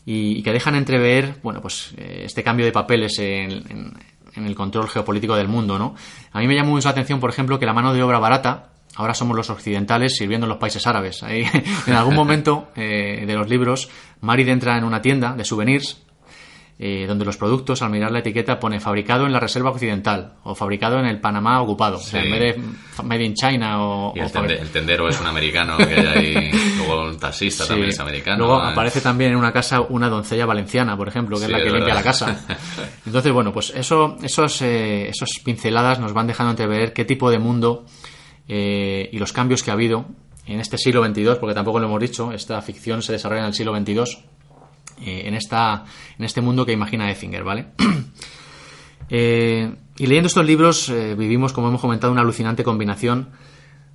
y, que dejan entrever, bueno, pues eh, este cambio de papeles en, el control geopolítico del mundo, ¿no? A mí me llama mucho la atención, por ejemplo, que la mano de obra barata, ahora somos los occidentales sirviendo en los países árabes. Ahí, (laughs) en algún momento eh, de los libros, Marid entra en una tienda de souvenirs eh, donde los productos, al mirar la etiqueta, pone fabricado en la reserva occidental o fabricado en el Panamá ocupado. O sea, en vez de made in China o. el, tendero es un americano, que hay (laughs) luego un taxista también es americano. Luego aparece también en una casa una doncella valenciana, por ejemplo, que es la que limpia la casa. (laughs) Entonces, bueno, pues eso, esos, eh, esos pinceladas nos van dejando entrever qué tipo de mundo eh, y los cambios que ha habido en este siglo XXII, porque tampoco lo hemos dicho, esta ficción se desarrolla en el siglo XXII eh, en, esta, en este mundo que imagina Effinger, ¿vale? (clears throat) Eh, y leyendo estos libros eh, vivimos, como hemos comentado, una alucinante combinación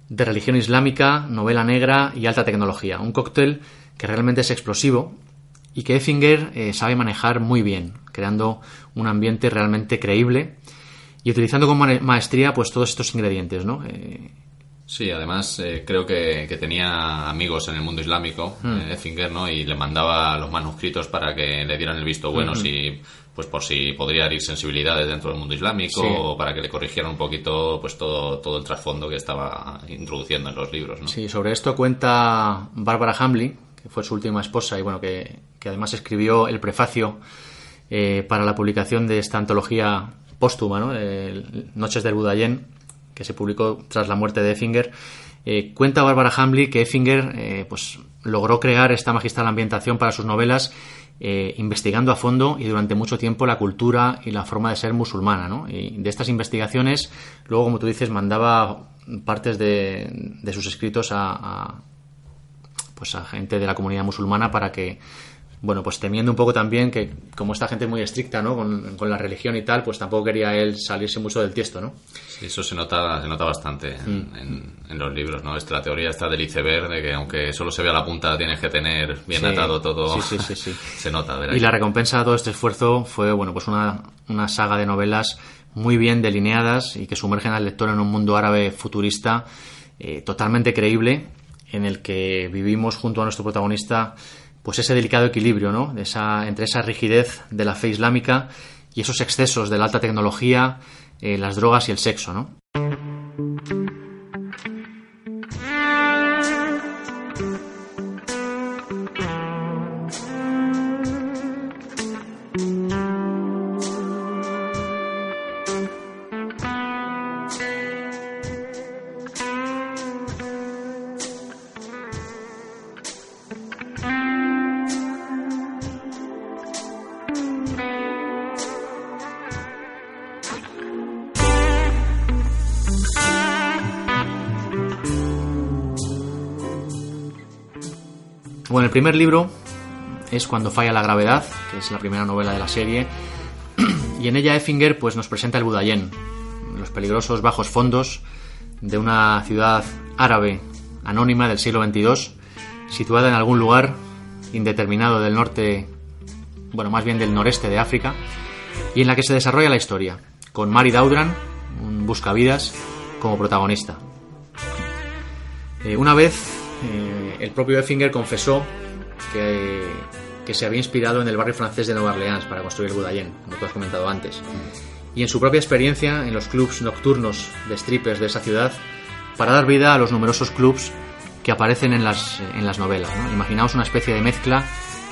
de religión islámica, novela negra y alta tecnología. Un cóctel que realmente es explosivo y que Effinger sabe manejar muy bien, creando un ambiente realmente creíble y utilizando con maestría pues todos estos ingredientes, ¿no? Sí, además eh, creo que, tenía amigos en el mundo islámico, mm. ¿no? Y le mandaba los manuscritos para que le dieran el visto bueno si pues por si podría haber sensibilidades dentro del mundo islámico o para que le corrigieran un poquito pues todo, todo el trasfondo que estaba introduciendo en los libros, ¿no? Sí, sobre esto cuenta Barbara Hamley, que fue su última esposa y bueno, que, además escribió el prefacio eh, para la publicación de esta antología póstuma, ¿no? Noches del Budayén que se publicó tras la muerte de Effinger, eh, cuenta Barbara Hamley que Effinger eh, pues, logró crear esta magistral ambientación para sus novelas eh, investigando a fondo y durante mucho tiempo la cultura y la forma de ser musulmana. Y de estas investigaciones, luego, como tú dices, mandaba partes de, sus escritos a, pues a gente de la comunidad musulmana para que bueno, pues temiendo un poco también que como esta gente es muy estricta, ¿no? Con, la religión y tal, pues tampoco quería él salirse mucho del tiesto, ¿no? Sí, eso se nota, se nota bastante en, mm. los libros, ¿no? Esta la teoría está del iceberg, de que aunque solo se vea la punta, tienes que tener bien atado todo. Sí, sí, sí, (laughs) se nota, ¿verdad? Y la recompensa de todo este esfuerzo fue, bueno, pues una, una saga de novelas muy bien delineadas y que sumergen al lector en un mundo árabe futurista eh, totalmente creíble, en el que vivimos junto a nuestro protagonista pues ese delicado equilibrio ¿no? esa, entre esa rigidez de la fe islámica y esos excesos de la alta tecnología, eh, las drogas y el sexo. ¿no? El primer libro es Cuando falla la gravedad, que es la primera novela de la serie, y en ella Effinger pues, nos presenta el Budayén, los peligrosos bajos fondos de una ciudad árabe anónima del siglo XXII, situada en algún lugar indeterminado del norte, bueno, más bien del noreste de África, y en la que se desarrolla la historia, con Mari Daudran, un buscavidas, como protagonista. Eh, una vez, eh, el propio Effinger confesó que, que, se había inspirado en el barrio francés de Nueva Orleans para construir el Budayén, como tú has comentado antes. Y en su propia experiencia en los clubs nocturnos de strippers de esa ciudad, para dar vida a los numerosos clubs que aparecen en las, en las novelas. ¿no? Imaginaos una especie de mezcla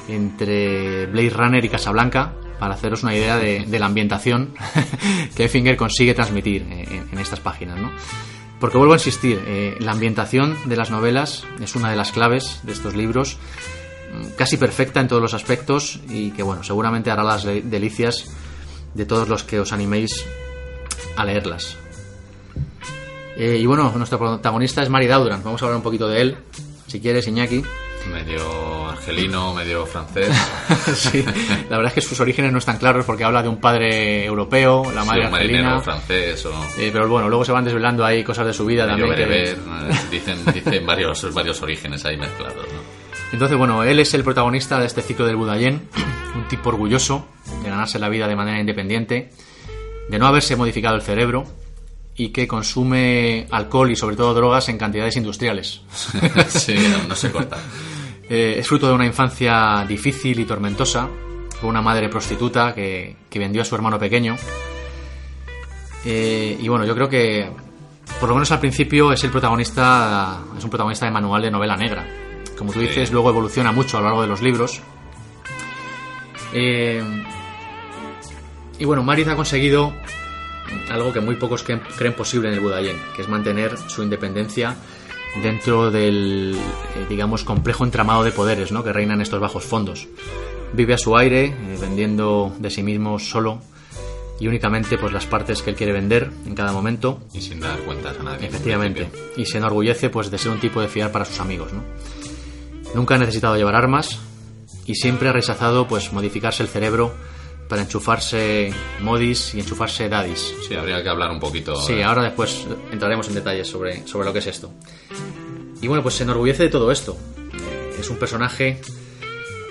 entre Blade Runner y Casablanca, para haceros una idea de, de la ambientación (laughs) que Effinger consigue transmitir en, en estas páginas. ¿no? Porque vuelvo a insistir, eh, la ambientación de las novelas es una de las claves de estos libros, casi perfecta en todos los aspectos y que bueno, seguramente hará las delicias de todos los que os animéis a leerlas. Eh, y bueno, nuestro protagonista es Mari Daudran, vamos a hablar un poquito de él, si quieres, Iñaki. Medio argelino, medio francés. (laughs) sí, la verdad es que sus orígenes no están claros porque habla de un padre europeo, la madre sí, un argelina. francés o... Eh, pero bueno, luego se van desvelando ahí cosas de su vida también. Bereber, que... Dicen, dicen varios, varios orígenes ahí mezclados, ¿no? Entonces, bueno, él es el protagonista de este ciclo del Budayén, un tipo orgulloso de ganarse la vida de manera independiente, de no haberse modificado el cerebro y que consume alcohol y sobre todo drogas en cantidades industriales. (laughs) sí, no, no se corta. (laughs) Eh, es fruto de una infancia difícil y tormentosa, con una madre prostituta que, que vendió a su hermano pequeño. Eh, y bueno, yo creo que, por lo menos al principio, es el protagonista, es un protagonista de manual de novela negra. Como tú dices, luego evoluciona mucho a lo largo de los libros. Eh, y bueno, Maris ha conseguido algo que muy pocos creen, creen posible en el Budayén, que es mantener su independencia dentro del, eh, digamos, complejo entramado de poderes ¿no? que reina en estos bajos fondos. Vive a su aire, eh, vendiendo de sí mismo solo y únicamente pues las partes que él quiere vender en cada momento. Y sin dar cuentas a nadie. en Efectivamente. Y se enorgullece pues de ser un tipo de fiar para sus amigos, ¿no? Nunca ha necesitado llevar armas y siempre ha rechazado pues modificarse el cerebro para enchufarse modis y enchufarse daddies. Sí, habría que hablar un poquito. Sí, ahora después entraremos en detalles sobre, sobre lo que es esto. Y bueno, pues se enorgullece de todo esto. Eh, es un personaje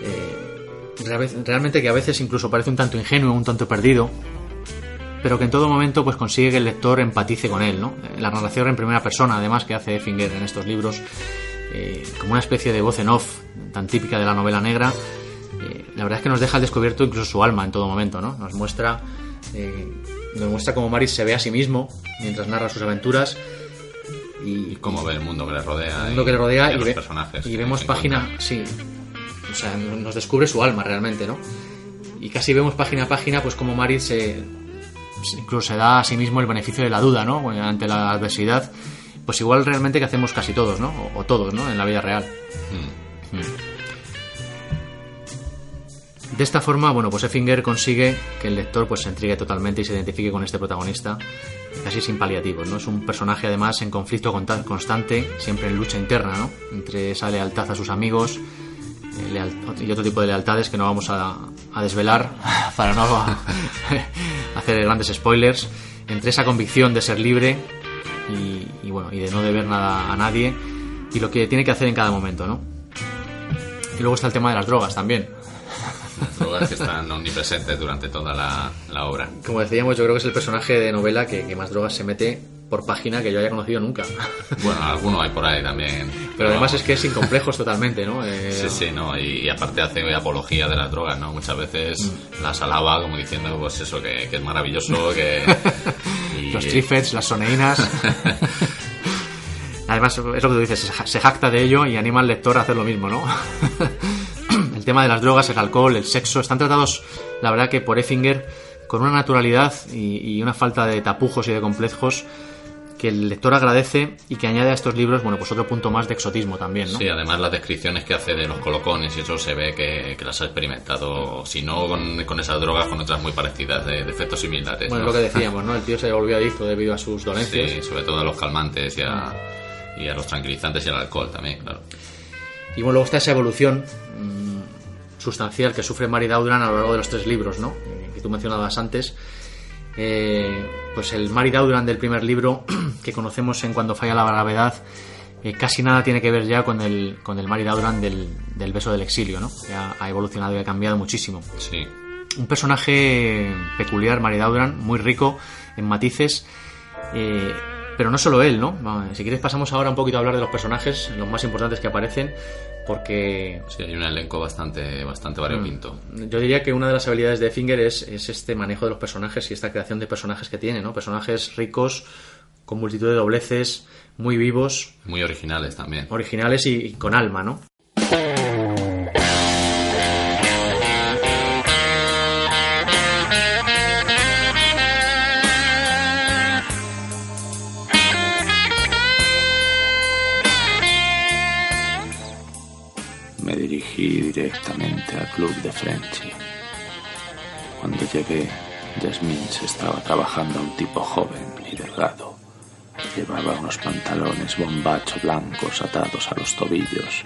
eh, real- realmente que a veces incluso parece un tanto ingenuo, un tanto perdido, pero que en todo momento pues consigue que el lector empatice con él, ¿no? Eh, La narración en primera persona, además, que hace Effinger en estos libros, eh, como una especie de voz en off tan típica de la novela negra, eh, la verdad es que nos deja al descubierto incluso su alma en todo momento, ¿no? Nos muestra, eh, nos muestra cómo Maris se ve a sí mismo mientras narra sus aventuras y, Y cómo ve el mundo que le rodea. el mundo que le rodea y, y, los ve- personajes. y vemos página, sí, o sea, nos descubre su alma realmente, ¿no? Y casi vemos página a página, pues como Maris se, incluso se da a sí mismo el beneficio de la duda, ¿no? Ante la adversidad, pues igual realmente que hacemos casi todos, ¿no? O, o todos, ¿no? En la vida real. Mm. De esta forma, bueno, pues Effinger consigue que el lector pues se intrigue totalmente y se identifique con este protagonista casi sin paliativos, ¿no? Es un personaje además en conflicto constante, siempre en lucha interna, ¿no? Entre esa lealtad a sus amigos eh, y otro tipo de lealtades que no vamos a, a desvelar (laughs) para no (laughs) hacer grandes spoilers, entre esa convicción de ser libre y, y, bueno, y de no deber nada a nadie y lo que tiene que hacer en cada momento, ¿no? Y luego está el tema de las drogas también. Las drogas que están omnipresentes durante toda la, la obra. Como decíamos, yo creo que es el personaje de novela que, que más drogas se mete por página que yo haya conocido nunca. (laughs) Bueno, alguno hay por ahí también. Pero además vamos, es que es sin complejos totalmente, ¿no? Eh, Sí, sí, no, y, y aparte hace apología de las drogas, ¿no? Muchas veces Mm. las alaba como diciendo, pues eso, que, que es maravilloso, (laughs) que... y- Los trifets, las soneínas. (laughs) Además, es lo que tú dices, se jacta de ello y anima al lector a hacer lo mismo, ¿no? Tema de las drogas, el alcohol, el sexo, están tratados, la verdad, que por Effinger con una naturalidad y, y una falta de tapujos y de complejos que el lector agradece y que añade a estos libros, bueno, pues otro punto más de exotismo también, ¿no? Sí, además las descripciones que hace de los colocones y eso se ve que, que las ha experimentado, si no con, con esas drogas, con otras muy parecidas, de, de efectos similares. Bueno, ¿no? es lo que decíamos, ¿no? El tío se volvió adicto debido a sus dolencias. Sí, sobre todo a los calmantes y a, y a los tranquilizantes y al alcohol también, claro. Y bueno, luego está esa evolución mm, sustancial que sufre Mary Daudran a lo largo de los tres libros, ¿no? Eh, que tú mencionabas antes. Eh, pues el Mary Daudran del primer libro, (clears throat) que conocemos en Cuando falla la gravedad, eh, casi nada tiene que ver ya con el, con el Mary Daudran del, del beso del exilio, ¿no? Ya ha evolucionado y ha cambiado muchísimo. Sí. Un personaje peculiar, Mary Daudran, muy rico en matices. eh, pero no solo él, ¿no? Si quieres pasamos ahora un poquito a hablar de los personajes, los más importantes que aparecen, porque Sí, hay un elenco bastante, bastante variopinto. yo diría que una de las habilidades de Finger es, es este manejo de los personajes y esta creación de personajes que tiene, ¿no? Personajes ricos, con multitud de dobleces, muy vivos, Muy originales también. originales y, y con alma, ¿no? Dirigí directamente al club de Frenchy. Cuando llegué, Jasmine se estaba trabajando a un tipo joven y delgado. Llevaba unos pantalones bombacho blancos atados a los tobillos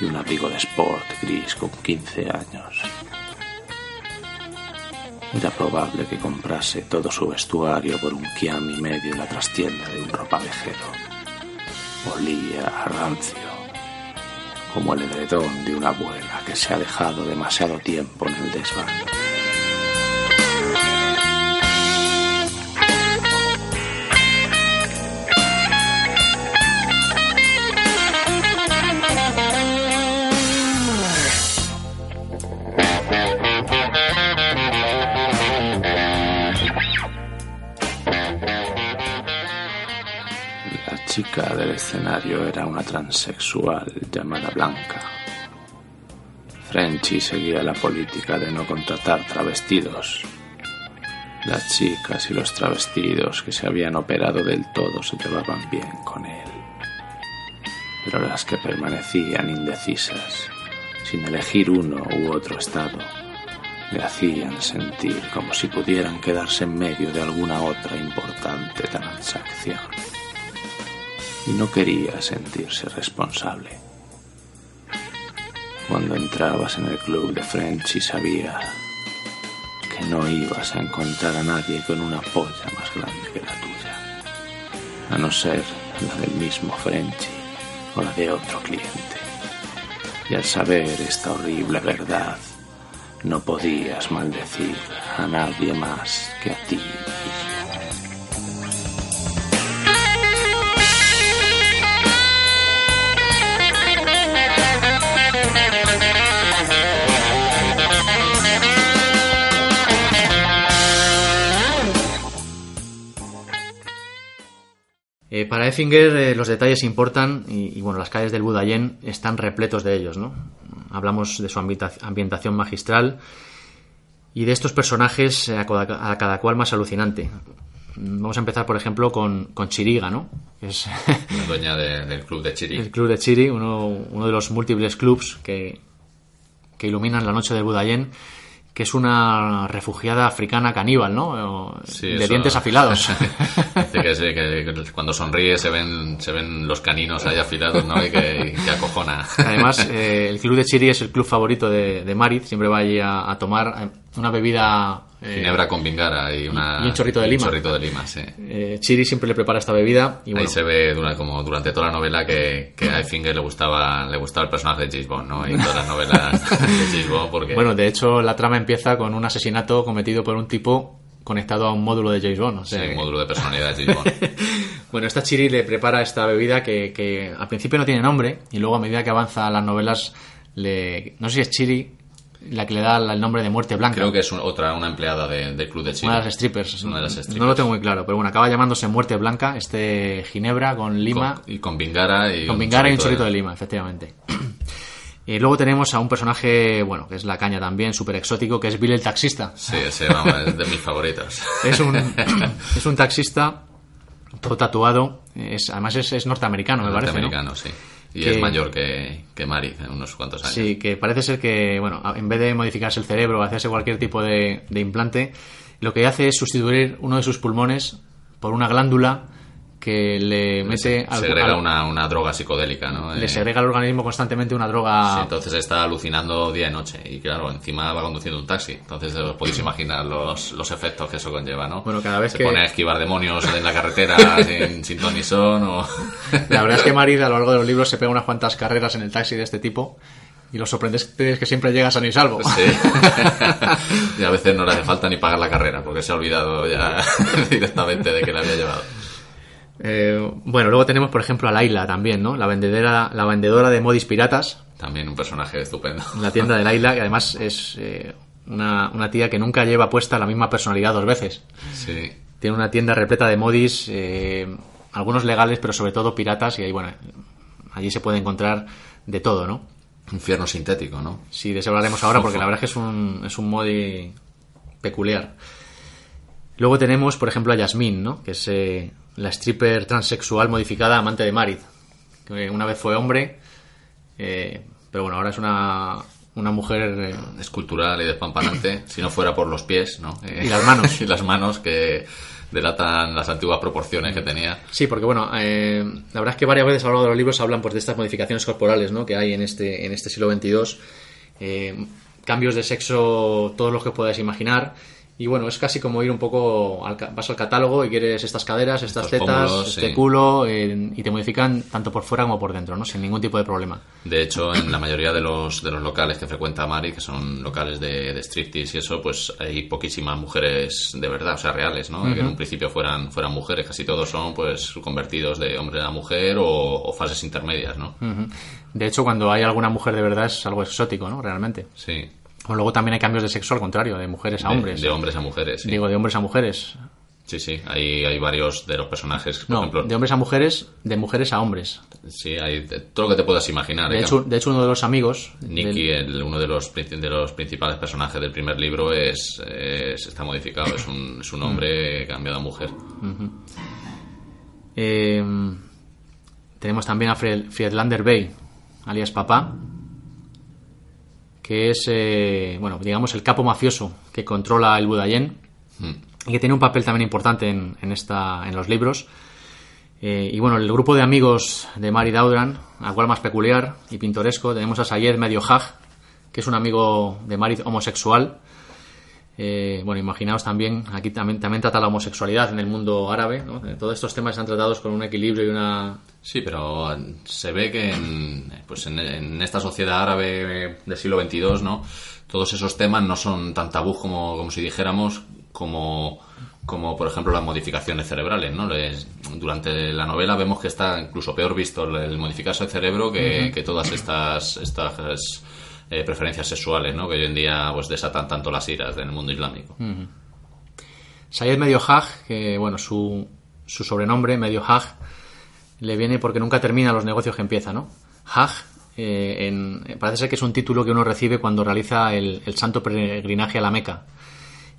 y un abrigo de sport gris con 15 años. Era probable que comprase todo su vestuario por un kiam y medio en la trastienda de un ropavejero. Olía a rancio como el edredón de una abuela que se ha dejado demasiado tiempo en el desván. Chica del escenario era una transexual llamada Blanca. Frenchy seguía la política de no contratar travestidos. Las chicas y los travestidos que se habían operado del todo se llevaban bien con él. Pero las que permanecían indecisas, sin elegir uno u otro estado, le hacían sentir como si pudieran quedarse en medio de alguna otra importante transacción y no quería sentirse responsable. Cuando entrabas en el club de Frenchy sabía que no ibas a encontrar a nadie con una polla más grande que la tuya, a no ser la del mismo Frenchy o la de otro cliente. Y al saber esta horrible verdad, no podías maldecir a nadie más que a ti Eh, para Effinger eh, los detalles importan y, y, bueno, las calles del Budayén están repletos de ellos, ¿no? Hablamos de su ambienta- ambientación magistral y de estos personajes eh, a cada, a cada cual más alucinante. Vamos a empezar, por ejemplo, con, con Chiriga, ¿no? Que es La (laughs) dueña de- del club de Chiri. el club de Chiri, uno, uno de los múltiples clubs que, que iluminan la noche del Budayén, que es una refugiada africana caníbal, ¿no? Sí, de eso- dientes afilados. (laughs) Dice que, sí, que- cuando sonríe se ven, se ven los caninos ahí afilados, ¿no? Y que, que acojona. Además, (laughs) eh, el club de Chiri es el club favorito de, de Marit. Siempre va allí a, a tomar eh, una bebida. eh, Ginebra con vingara y, una, y un chorrito de lima. Un chorrito de lima, sí. eh, Chiri siempre le prepara esta bebida. Y Ahí se ve como durante toda la novela que, que a Effinger le gustaba, le gustaba el personaje de James Bond, ¿no? Y todas las novelas de James Bond porque... bueno, de hecho, la trama empieza con un asesinato cometido por un tipo conectado a un módulo de James Bond. o sí, que- un módulo de personalidad de James Bond. (laughs) Bueno, esta Chiri le prepara esta bebida que, que al principio no tiene nombre y luego a medida que avanzan las novelas, le... no sé si es Chiri la que le da el nombre de Muerte Blanca. Creo que es un- otra, una empleada de- del club de Chiri. Una de las strippers. Una de las No strippers. lo tengo muy claro, pero bueno, acaba llamándose Muerte Blanca, este Ginebra con lima, Con- y con vingara y con vingara y un chorrito de lima, efectivamente. Y (clears throat) luego tenemos a un personaje, bueno, que es la caña también, súper exótico, que es Bill el taxista. Sí, ese vamos, es de mis favoritos. (laughs) Es un, (laughs) es un taxista todo tatuado, es, además es, es norteamericano, me parece. ¿no? Norteamericano, sí. Y Que- es mayor que, que Mari, en unos cuantos años. Sí, que parece ser que, bueno, en vez de modificarse el cerebro o hacerse cualquier tipo de, de implante, lo que hace es sustituir uno de sus pulmones por una glándula que le mete... al- Segrega al- una, una droga psicodélica, ¿no? Le Eh, segrega al organismo constantemente una sí, droga... entonces está alucinando día y noche. Y claro, encima va conduciendo un taxi. Entonces os podéis (clears throat) imaginar los, los efectos que eso conlleva, ¿no? Bueno, cada vez Se que- pone a esquivar demonios en la carretera (laughs) sin, sin ton ni son o... La verdad es que Marid a lo largo de los libros se pega unas cuantas carreras en el taxi de este tipo y lo sorprendente es que siempre llega sano y salvo. (laughs) Sí. (laughs) y a veces no le hace falta ni pagar la carrera porque se ha olvidado ya directamente de que la había llevado. Eh, bueno, luego tenemos, por ejemplo, a Laila también, ¿no? La vendedora, la vendedora de modis piratas, También un personaje estupendo. en la tienda de Laila, que además es eh, una, una tía que nunca lleva puesta la misma personalidad dos veces. Sí. Tiene una tienda repleta de modis, eh, algunos legales, pero sobre todo piratas, y ahí, bueno, allí se puede encontrar de todo, ¿no? Infierno sintético, ¿no? Sí, de eso hablaremos ahora porque la (laughs) verdad es que es un, es un modi peculiar. Luego tenemos, por ejemplo, a Yasmín, ¿no? Que es eh, la stripper transexual modificada amante de Marid. Que una vez fue hombre, eh, pero bueno, ahora es una, una mujer... eh, escultural y despampanante, (clears throat) si no fuera por los pies, ¿no? Y las manos. (laughs) y las manos que delatan las antiguas proporciones que tenía. Sí, porque bueno, eh, la verdad es que varias veces a lo largo de los libros hablan pues, de estas modificaciones corporales ¿no? que hay en este, en este siglo XXII. Eh, cambios de sexo, todos los que podáis imaginar. Y bueno, es casi como ir un poco, al, vas al catálogo y quieres estas caderas, estas Estos tetas, pómulos, este sí. culo, eh, y te modifican tanto por fuera como por dentro, ¿no? Sin ningún tipo de problema. De hecho, en la mayoría de los, de los locales que frecuenta Mari, que son locales de, de striptease y eso, pues hay poquísimas mujeres de verdad, o sea, reales, ¿no? Que en un principio fueran, fueran mujeres. Casi todos son, pues, convertidos de hombre a mujer o, o fases intermedias, ¿no? De hecho, cuando hay alguna mujer de verdad es algo exótico, ¿no? Realmente. Sí. O luego también hay cambios de sexo al contrario, de mujeres a hombres. De, hombres a mujeres, sí. Digo, de hombres a mujeres. Sí, sí. Hay, hay varios de los personajes, por No, ejemplo. de hombres a mujeres, de mujeres a hombres. Sí, hay de- todo lo que te puedas imaginar. De hecho, de hecho, uno de los amigos. Nicky, del- el- uno de los, de los principales personajes del primer libro, es, es- está modificado. Es un, es un hombre cambiado a mujer. eh, tenemos también a Fried- Friedlander Bay, alias Papá, que es, eh, bueno, digamos, el capo mafioso que controla el Budayén Mm. y que tiene un papel también importante en, en esta, en los libros. Eh, y bueno, el grupo de amigos de Mary Daudran, al cual más peculiar y pintoresco, tenemos a Sayed Medio Haj, que es un amigo de Mary homosexual. Eh, bueno, imaginaos también, aquí también, también trata la homosexualidad en el mundo árabe. ¿no? Eh, Todos estos temas están tratados con un equilibrio y una... Sí, pero se ve que en, pues en, en esta sociedad árabe del siglo XXII, ¿no? Todos esos temas no son tan tabú como, como si dijéramos, como, como por ejemplo las modificaciones cerebrales, ¿no? Les- durante la novela vemos que está incluso peor visto el, el modificarse el cerebro que, que todas estas, estas eh, preferencias sexuales, ¿no? Que hoy en día pues desatan tanto las iras en el mundo islámico. Sayed Medio Haj, que bueno, su, su sobrenombre, Medio Haj, le viene porque nunca termina los negocios que empieza, ¿no? Haj, eh, en- parece ser que es un título que uno recibe cuando realiza el, el santo peregrinaje a la Meca.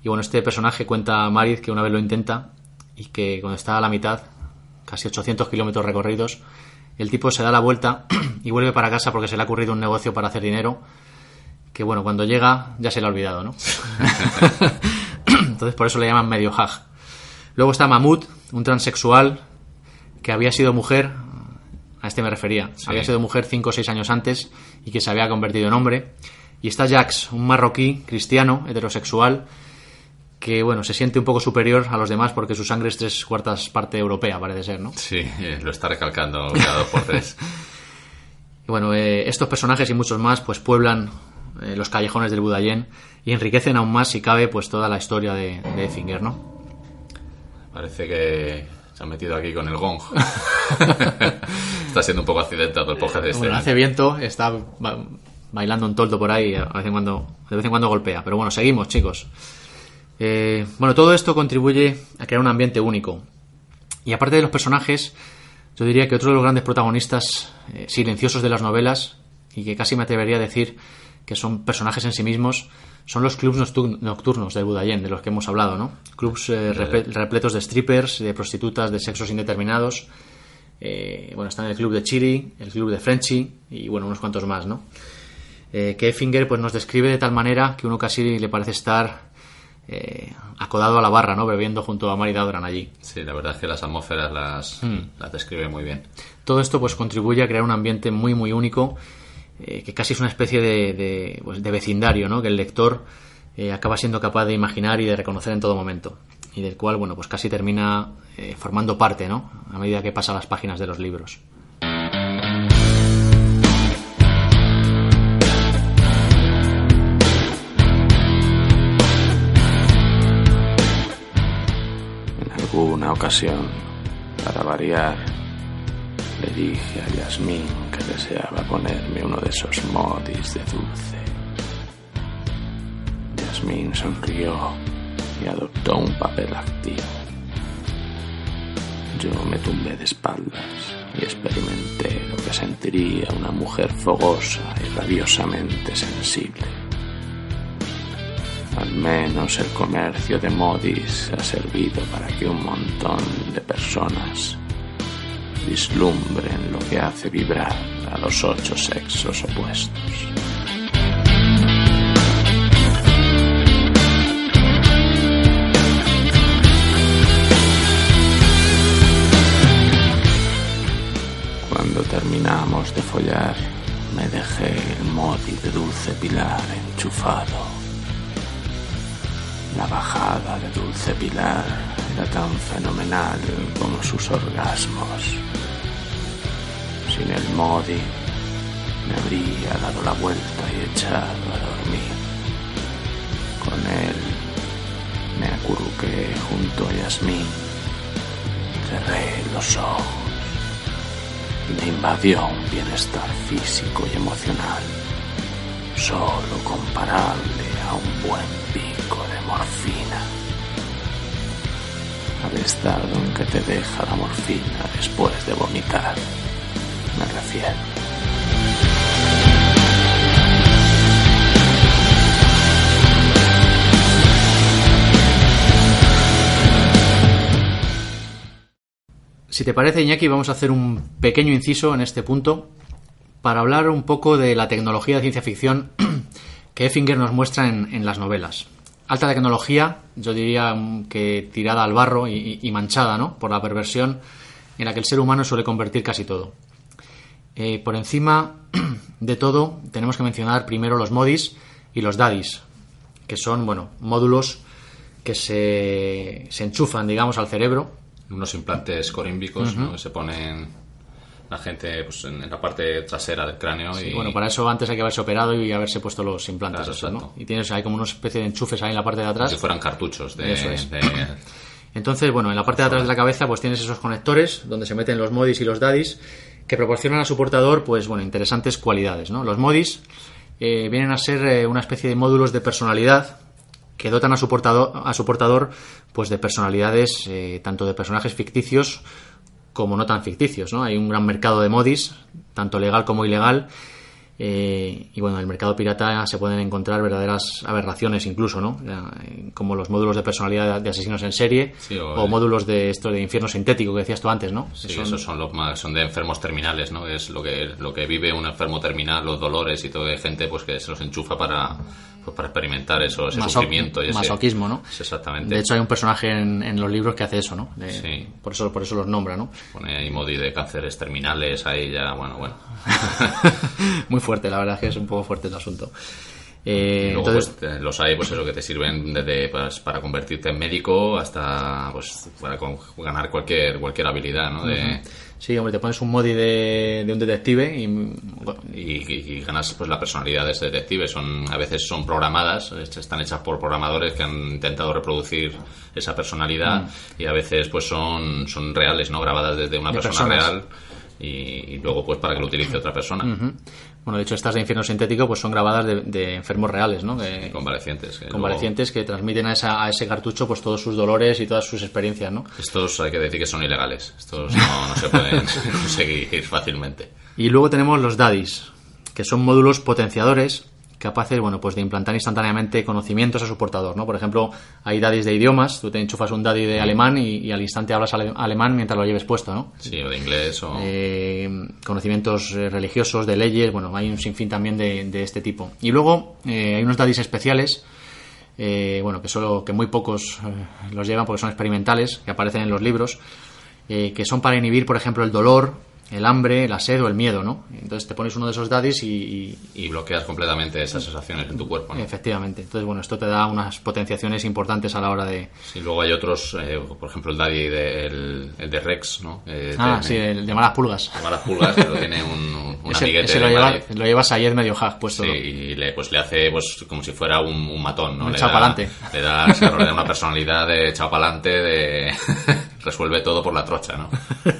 Y bueno, este personaje cuenta a Marid que una vez lo intenta y que cuando está a la mitad, casi 800 kilómetros recorridos, el tipo se da la vuelta (clears throat) y vuelve para casa porque se le ha ocurrido un negocio para hacer dinero que bueno, cuando llega ya se le ha olvidado, ¿no? (laughs) Entonces por eso le llaman medio haj. Luego está Mahmoud, un transexual que había sido mujer, a este me refería, Sí. había sido mujer 5 o 6 años antes y que se había convertido en hombre. Y está Jax, un marroquí cristiano, heterosexual, que bueno, se siente un poco superior a los demás porque su sangre es tres cuartas parte europea, parece ser, ¿no? Sí, eh, lo está recalcando cada dos por tres. (laughs) Y bueno, eh, estos personajes y muchos más pues pueblan eh, los callejones del Budayén y enriquecen aún más, si cabe, pues toda la historia de, de Effinger, ¿no? Parece que se han metido aquí con el gong. (laughs) Está siendo un poco accidentado el podcast de este. Bueno, hace viento, está ba- bailando un toldo por ahí, a vez en cuando, de vez en cuando golpea. Pero bueno, seguimos, chicos. Eh, bueno, todo esto contribuye a crear un ambiente único. Y aparte de los personajes, yo diría que otro de los grandes protagonistas eh, silenciosos de las novelas, y que casi me atrevería a decir que son personajes en sí mismos, son los clubs noctur- nocturnos del Budayén, de los que hemos hablado, ¿no? Clubs eh, repletos de strippers, de prostitutas de sexos indeterminados. Eh, bueno, están el club de Chiri, el club de Frenchy y bueno, unos cuantos más, ¿no? Eh, que Effinger pues, nos describe de tal manera que uno casi le parece estar eh, acodado a la barra, ¿no? Bebiendo junto a Mary Daudran allí. Sí, la verdad es que las atmósferas las, las describe muy bien. Todo esto pues contribuye a crear un ambiente muy muy único eh, que casi es una especie de, de, pues, de vecindario, ¿no? Que el lector eh, acaba siendo capaz de imaginar y de reconocer en todo momento y del cual bueno pues casi termina eh, formando parte, ¿no? A medida que pasa las páginas de los libros. Alguna ocasión, para variar, le dije a Yasmín que deseaba ponerme uno de esos modis de dulce. Yasmín sonrió y adoptó un papel activo. Yo me tumbé de espaldas y experimenté lo que sentiría una mujer fogosa y rabiosamente sensible. Al menos el comercio de modis ha servido para que un montón de personas vislumbren lo que hace vibrar a los ocho sexos opuestos. Cuando terminamos de follar, me dejé el modi de Dulce Pilar enchufado. La bajada de Dulce Pilar era tan fenomenal como sus orgasmos. Sin el modi, me habría dado la vuelta y echado a dormir. Con él, me acurruqué junto a Yasmín. Cerré los ojos y me invadió un bienestar físico y emocional, solo comparable a un buen pico de morfina. Al estado en que te deja la morfina después de vomitar, me refiero. Si te parece, Iñaki, vamos a hacer un pequeño inciso en este punto para hablar un poco de la tecnología de ciencia ficción que Effinger nos muestra en, en las novelas. Alta tecnología, yo diría que tirada al barro y, y, manchada ¿no? por la perversión en la que el ser humano suele convertir casi todo. Eh, por encima (clears throat) de todo, tenemos que mencionar primero los modis y los daddies, que son bueno, módulos que se, se enchufan, digamos, al cerebro unos implantes corímbicos uh -huh. ¿no? que se ponen la gente pues, en, la parte trasera del cráneo. Sí, y... Bueno, para eso antes hay que haberse operado y haberse puesto los implantes. Claro, esos, ¿no? Y tienes ahí como una especie de enchufes ahí en la parte de atrás. Como si fueran cartuchos de, eso es. de... (clears throat) Entonces, bueno, en la parte de atrás de la cabeza pues tienes esos conectores donde se meten los modis y los daddies que proporcionan a su portador pues bueno, interesantes cualidades, ¿no? Los modis eh, vienen a ser eh, una especie de módulos de personalidad que dotan a su portador, a su portador pues de personalidades eh, tanto de personajes ficticios como no tan ficticios. ¿no? Hay un gran mercado de modis, tanto legal como ilegal, eh, y bueno, en el mercado pirata se pueden encontrar verdaderas aberraciones incluso, ¿no? Como los módulos de personalidad de asesinos en serie sí, o, o, módulos de esto de infierno sintético que decías tú antes, ¿no? Sí, son... esos son los más, son de enfermos terminales, ¿no? Es lo que, lo que vive un enfermo terminal, los dolores y todo de gente pues que se los enchufa para, pues para experimentar eso, ese sufrimiento y ese masoquismo, ¿no? Exactamente. De hecho hay un personaje en, en los libros que hace eso, ¿no? De, sí. Por eso, por eso los nombra, ¿no? Pone ahí modi de cánceres terminales, ahí ya, bueno, bueno. (laughs) Muy fuerte, la verdad es que es un poco fuerte el asunto. Eh, luego, entonces, pues, los hay, pues eso, que te sirven desde pues, para convertirte en médico hasta pues para ganar cualquier cualquier habilidad, ¿no? De, uh -huh. Sí, hombre, te pones un modi de, de un detective y... Y, y, ganas pues la personalidad de ese detective. Son, a veces son programadas, están hechas por programadores que han intentado reproducir esa personalidad mm. y a veces pues son, son reales, ¿no? Grabadas desde una de persona personas. real y, y, luego pues para que lo utilice otra persona. Uh -huh. Bueno, de hecho estas de infierno sintético pues son grabadas de, de enfermos reales, ¿no? Que, sí, convalecientes. Que convalecientes luego... que transmiten a, esa, a, ese cartucho pues todos sus dolores y todas sus experiencias, ¿no? Estos hay que decir que son ilegales. Estos no, no se pueden (laughs) conseguir fácilmente. Y luego tenemos los daddies, que son módulos potenciadores capaces, bueno, pues de implantar instantáneamente conocimientos a su portador, ¿no? Por ejemplo, hay daddies de idiomas, tú te enchufas un daddy de alemán y, y al instante hablas ale alemán mientras lo lleves puesto, ¿no? Sí, o de inglés o... Eh, conocimientos religiosos, de leyes, bueno, hay un sinfín también de, de este tipo. Y luego eh, hay unos daddies especiales eh, bueno, que solo que muy pocos eh, los llevan porque son experimentales, que aparecen en los libros, eh, que son para inhibir, por ejemplo, el dolor, el hambre, la sed o el miedo, ¿no? Entonces te pones uno de esos daddies y... y- Y bloqueas completamente esas sensaciones en tu cuerpo. ¿no? efectivamente. Entonces, bueno, esto te da unas potenciaciones importantes a la hora de... Sí, luego hay otros, eh, por ejemplo, el Daddy de, el, el de Rex, ¿no? Eh, Ah, sí, el de malas pulgas. Malas pulgas, pero tiene un, un (laughs) Ese, amiguete ese lo, de lleva, Madrid. lo lleva Sayed medio hack puesto. Sí, y le, pues le hace pues como si fuera un, un matón, ¿no? Un le, da, le da le da una personalidad de echado pa'lante, de (laughs) resuelve todo por la trocha, ¿no? (laughs)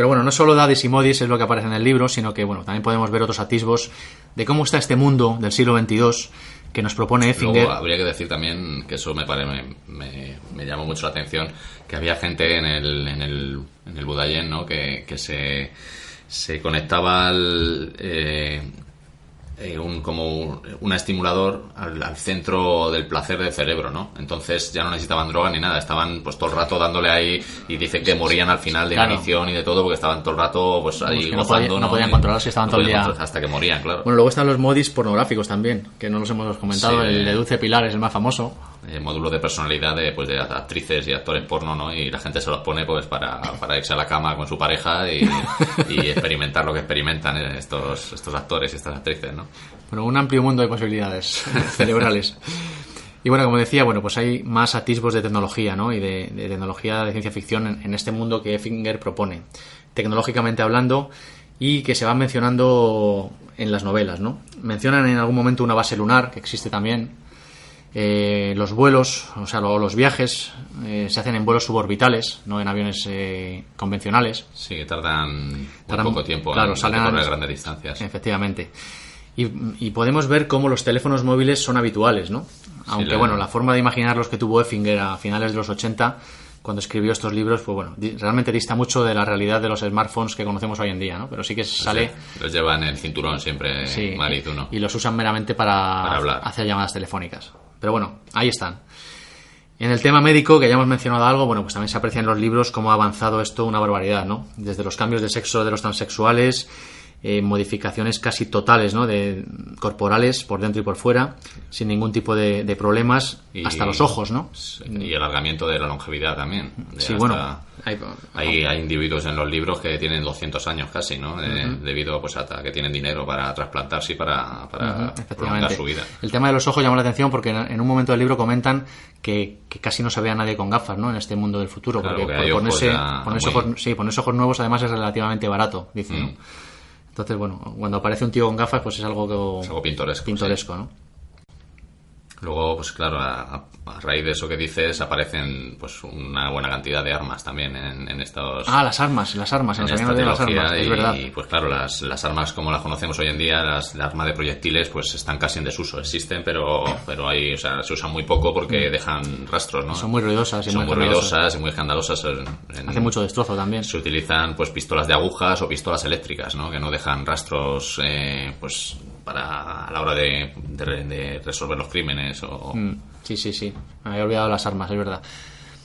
Pero bueno, no solo Daddies y Modis es lo que aparece en el libro, sino que bueno, también podemos ver otros atisbos de cómo está este mundo del siglo XXII que nos propone Effinger. Luego habría que decir también que eso me, pare- me, me, me llamó mucho la atención, que había gente en el, en el, en el Budayen, ¿no? Que, que se, se conectaba al, eh, eh, un, como un un estimulador al, al centro del placer del cerebro, ¿no? Entonces ya no necesitaban droga ni nada, estaban pues todo el rato dándole ahí y dicen que morían al final de Claro. inanición y de todo porque estaban todo el rato pues ahí que no gozando, podían- no podían controlarse, estaban todo el día- controlar- hasta que morían, claro. Bueno, luego están los modis pornográficos también, que no los hemos comentado. Sí. El de Dulce Pilar es el más famoso. Eh, módulo de personalidad de, pues, de actrices y actores porno, ¿no? Y la gente se los pone pues para, para irse a la cama con su pareja y, y (laughs) experimentar lo que experimentan estos, estos actores y estas actrices, ¿no? Bueno, un amplio mundo de posibilidades (laughs) cerebrales. Y bueno, como decía, bueno, pues hay más atisbos de tecnología, ¿no? Y de, de tecnología de ciencia ficción en, en este mundo que Effinger propone, tecnológicamente hablando, y que se van mencionando en las novelas, ¿no? Mencionan en algún momento una base lunar, que existe también. Eh, los vuelos, o sea, lo- los viajes eh, se hacen en vuelos suborbitales, no en aviones eh, convencionales. Sí, que tardan Tardan- poco tiempo claro, en salen antes. grandes distancias. Efectivamente. Y, y podemos ver cómo los teléfonos móviles son habituales, ¿no? Aunque, la- bueno, la forma de imaginarlos que tuvo Effinger a finales de los 80, cuando escribió estos libros, pues bueno, realmente dista mucho de la realidad de los smartphones que conocemos hoy en día, ¿no? Pero sí que sale... Los lleva en el cinturón siempre, sí, Mari, tú no. y los usan meramente para, Para hablar. hacer llamadas telefónicas. Pero bueno, ahí están. En el tema médico, que ya hemos mencionado algo, bueno, pues también se aprecia en los libros cómo ha avanzado esto una barbaridad, ¿no? Desde los cambios de sexo de los transexuales, eh, modificaciones casi totales, ¿no? De corporales por dentro y por fuera, sin ningún tipo de, de problemas, Y- hasta los ojos, ¿no? Y alargamiento de la longevidad también. De Sí, bueno, hay- Hay, hay individuos en los libros que tienen 200 años casi, ¿no? Eh, Debido pues, a que tienen dinero para trasplantarse y para, para prolongar su vida. El tema de los ojos llama la atención porque en un momento del libro comentan que, que casi no se ve a nadie con gafas, ¿no? En este mundo del futuro. Claro, porque por ojos ponerse, ponerse muy- ojos, sí, ponerse ojos nuevos además es relativamente barato, dicen. ¿no? Entonces, bueno, cuando aparece un tío con gafas, pues es algo, que- Es algo pintoresco. sí. pintoresco, ¿no? Luego, pues claro, a, raíz de eso que dices, aparecen pues una buena cantidad de armas también en, en estos... Ah, las armas, las armas, en esta olvidado las armas, y, es verdad. y, pues claro las, las armas como las conocemos hoy en día las, las armas de proyectiles pues están casi en desuso existen pero pero hay o sea se usan muy poco porque dejan rastros no Mm. Son muy ruidosas y son muy ruidosas y muy escandalosas en- Hace mucho destrozo también. se utilizan pues pistolas de agujas o pistolas eléctricas no que no dejan rastros eh, pues para a la hora de, de- de resolver los crímenes o Mm, Sí, sí, sí. Me había olvidado las armas, es verdad.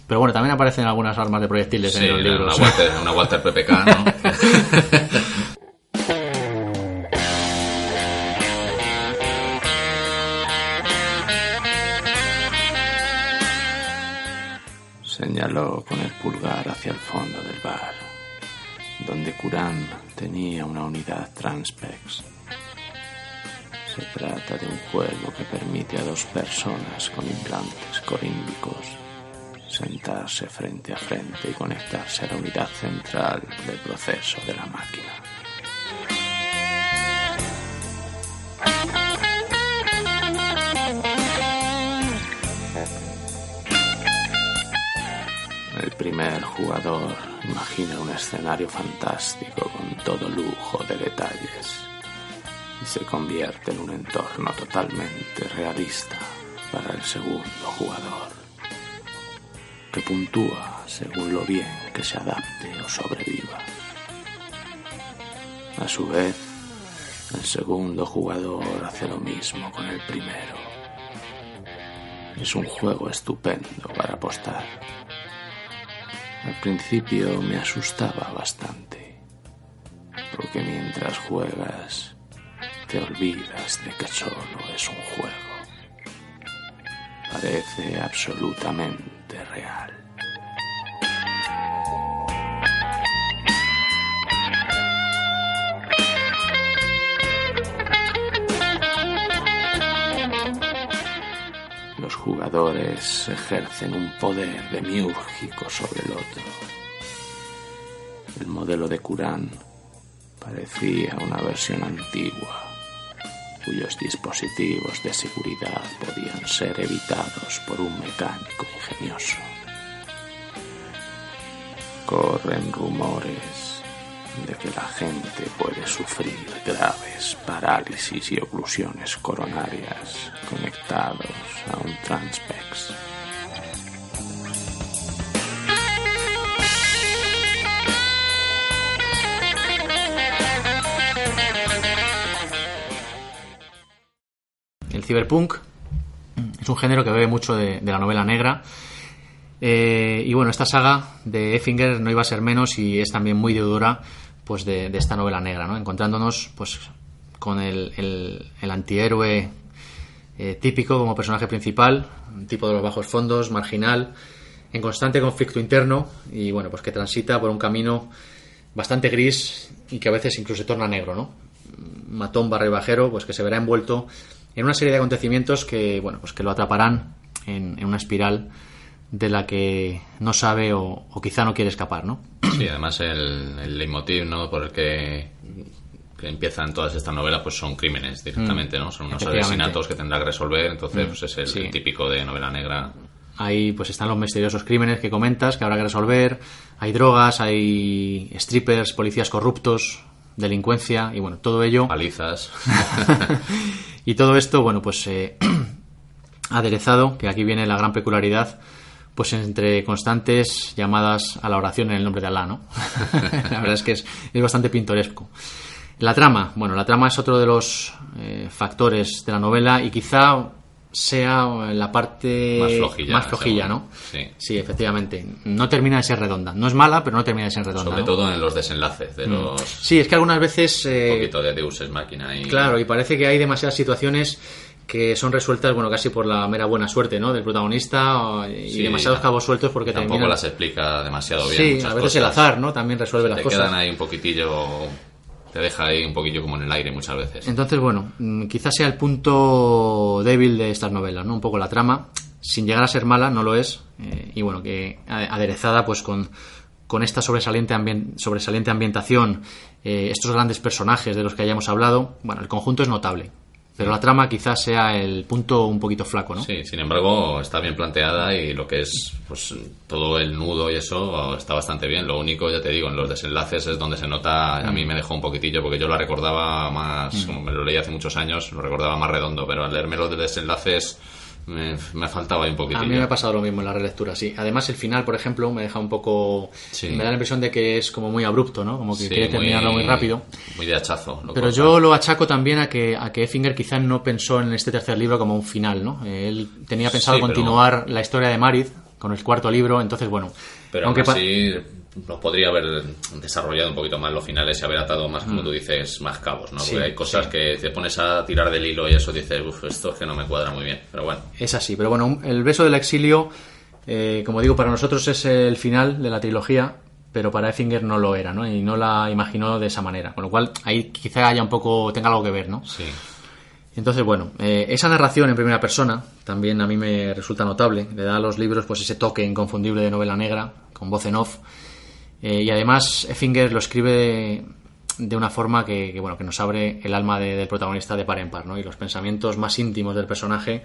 Pero bueno, también aparecen algunas armas de proyectiles Sí, en los una, libros. Walter, una (laughs) Walter PPK ¿no? Señaló con el pulgar hacia el fondo del bar, donde Curán tenía una unidad Transpex. Se trata de un juego que permite a dos personas con implantes corímbicos sentarse frente a frente y conectarse a la unidad central del proceso de la máquina. El primer jugador imagina un escenario fantástico con todo lujo de detalles se convierte en un entorno totalmente realista para el segundo jugador, que puntúa según lo bien que se adapte o sobreviva. A su vez, el segundo jugador hace lo mismo con el primero. Es un juego estupendo para apostar. Al principio me asustaba bastante, porque mientras juegas te olvidas de que solo es un juego. parece absolutamente real. Los jugadores ejercen un poder demiúrgico sobre el otro. El modelo de Kurán parecía una versión antigua cuyos dispositivos de seguridad podían ser evitados por un mecánico ingenioso. Corren rumores de que la gente puede sufrir graves parálisis y oclusiones coronarias conectados a un transpex. Ciberpunk es un género que bebe mucho de, la novela negra. Eh, y bueno, esta saga de Effinger no iba a ser menos y es también muy deudora pues, de, esta novela negra, ¿no? encontrándonos pues, con el antihéroe eh, típico como personaje principal, un tipo de los bajos fondos, marginal, en constante conflicto interno y bueno, pues que transita por un camino bastante gris y que a veces incluso se torna negro, ¿no? matón barribajero, pues que se verá envuelto en una serie de acontecimientos que, bueno, pues que lo atraparán en, en una espiral de la que no sabe o, o quizá no quiere escapar, ¿no? Sí, además el, el leitmotiv ¿no? por el que, que empiezan todas estas novelas pues son crímenes directamente, ¿no? Son unos Mm. Asesinatos que tendrá que resolver, entonces Mm, pues es el, sí. el típico de novela negra. Ahí pues están los misteriosos crímenes que comentas, que habrá que resolver, hay drogas, hay strippers, policías corruptos, delincuencia y bueno, todo ello Palizas. (laughs) y todo esto, bueno, pues eh, (clears throat) aderezado, que aquí viene la gran peculiaridad, pues entre constantes llamadas a la oración en el nombre de Alá, ¿no? (laughs) la verdad es que es, es bastante pintoresco. La trama, bueno, la trama es otro de los eh, factores de la novela y quizá sea la parte Más flojilla, más flojilla, seguro. ¿no? Sí. Sí, efectivamente. No termina de ser redonda. No es mala, pero no termina de ser redonda. Sobre ¿no? todo en los desenlaces de los... Sí, es que algunas veces... eh, Un poquito de Deus Ex Máquina y... Claro, y parece que hay demasiadas situaciones que son resueltas, bueno, casi por la mera buena suerte, ¿no? Del protagonista y Sí, demasiados cabos sueltos porque Tampoco terminan... las explica demasiado bien. Sí, muchas a veces el azar, ¿no? También resuelve las Te cosas. quedan ahí un poquitillo... Te deja ahí un poquillo como en el aire muchas veces. Entonces, bueno, mm, quizás sea el punto débil de estas novelas, ¿no? Un poco la trama, sin llegar a ser mala, no lo es, eh, y bueno, que aderezada pues con, con esta sobresaliente, sobresaliente ambientación, eh, estos grandes personajes de los que hayamos hablado, bueno, el conjunto es notable, pero la trama quizás sea el punto un poquito flaco, ¿no? Sí, sin embargo, está bien planteada y lo que es pues todo el nudo y eso está bastante bien. Lo único, ya te digo, en los desenlaces es donde se nota, a Mm. mí me dejó un poquitillo porque yo la recordaba más, como me lo leí hace muchos años, lo recordaba más redondo, pero al leerme los de desenlaces me, me faltaba ahí un poquitillo. A mí me ha pasado lo mismo en la relectura, sí. Además, el final, por ejemplo, me deja un poco. Sí. Me da la impresión de que es como muy abrupto, ¿no? Como que Sí, quiere terminarlo muy, rápido. Muy de hachazo. lo Pero yo lo achaco también a que, a que Effinger quizá no pensó en este tercer libro como un final, ¿no? Él tenía pensado Sí, pero- continuar la historia de Marith con el cuarto libro, entonces, bueno. Pero aunque así los podría haber desarrollado un poquito más los finales y haber atado más, como tú dices, más cabos, ¿no? Mm. Sí, Porque hay cosas sí. que te pones a tirar del hilo y eso dices, uff, esto es que no me cuadra muy bien. Pero bueno, Es así, pero bueno, el beso del exilio, eh, como digo, para nosotros es el final de la trilogía, pero para Effinger no lo era, ¿no? Y no la imaginó de esa manera, con lo cual ahí quizá haya un poco, tenga algo que ver, ¿no? sí. Entonces, bueno, eh, esa narración en primera persona también a mí me resulta notable. Le da a los libros pues ese toque inconfundible de novela negra, con voz en off. Eh, y además, Effinger lo escribe de, de una forma que, que, bueno, que nos abre el alma de- del protagonista de par en par, ¿no? Y los pensamientos más íntimos del personaje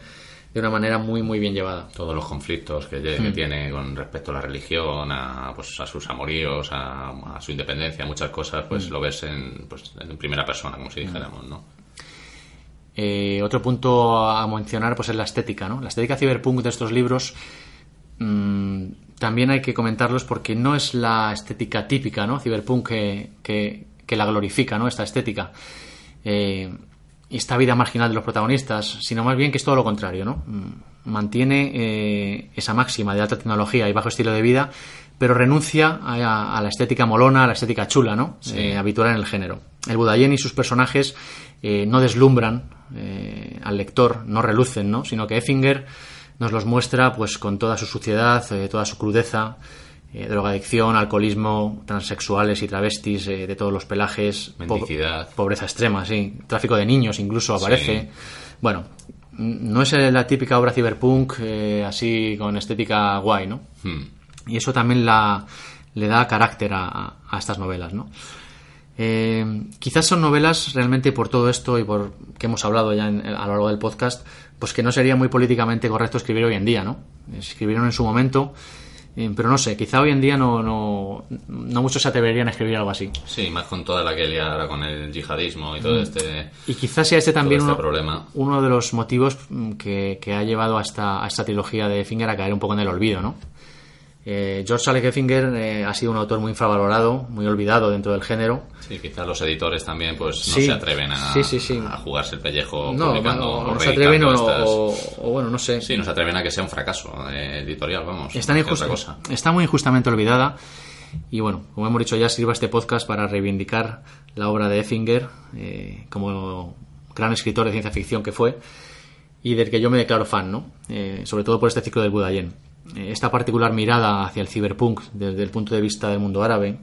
de una manera muy, muy bien llevada. Todos los conflictos que, que Hmm. tiene con respecto a la religión, a, pues, a sus amoríos, a, a su independencia, muchas cosas, pues Hmm. lo ves en, pues, en primera persona, como si dijéramos, ¿no? Eh, otro punto a mencionar pues es la estética, ¿no? La estética cyberpunk de estos libros mm, también hay que comentarlos porque no es la estética típica, ¿no? Cyberpunk que, que, que la glorifica, ¿no? Esta estética. Eh, y esta vida marginal de los protagonistas, sino más bien que es todo lo contrario, ¿no? Mm, Mantiene eh, esa máxima de alta tecnología y bajo estilo de vida, pero renuncia a, a la estética molona, a la estética chula, ¿no? Sí. Eh, habitual en el género. El Budayen y sus personajes eh, no deslumbran eh, al lector, no relucen, ¿no? Sino que Effinger nos los muestra pues con toda su suciedad, eh, toda su crudeza, eh, drogadicción, alcoholismo, transexuales y travestis eh, de todos los pelajes, po- pobreza extrema, sí, tráfico de niños incluso aparece. Bueno, no es la típica obra cyberpunk así con estética guay, ¿no? Hmm. Y eso también la, le da carácter a, a estas novelas, ¿no? Quizás son novelas realmente por todo esto y por que hemos hablado ya en- a lo largo del podcast, pues que no sería muy políticamente correcto escribir hoy en día, ¿no? Escribieron en su momento, eh, pero no sé, quizá hoy en día no, no, no muchos se atreverían a escribir algo así. Sí, más con toda la que lía ahora con el yihadismo y todo este, Y quizás sea este también este uno, problema. uno de los motivos mm, que, que ha llevado a esta, a esta trilogía de Finger a caer un poco en el olvido, ¿no? Eh, George Alec Finger eh, ha sido un autor muy infravalorado, muy olvidado dentro del género. Sí, quizás los editores también pues no Sí, se atreven a, sí, sí, a jugarse el pellejo No, publicando no, o no se atreven o, estas- o- o, bueno, no sé. Sí, no se atreven a que sea un fracaso eh, editorial, vamos. está, cosa. está muy injustamente olvidada. Y bueno, como hemos dicho ya, sirva este podcast para reivindicar la obra de Effinger eh, como gran escritor de ciencia ficción que fue y del que yo me declaro fan, ¿no? Eh, sobre todo por este ciclo del Budayen. Eh, esta particular mirada hacia el cyberpunk desde el punto de vista del mundo árabe,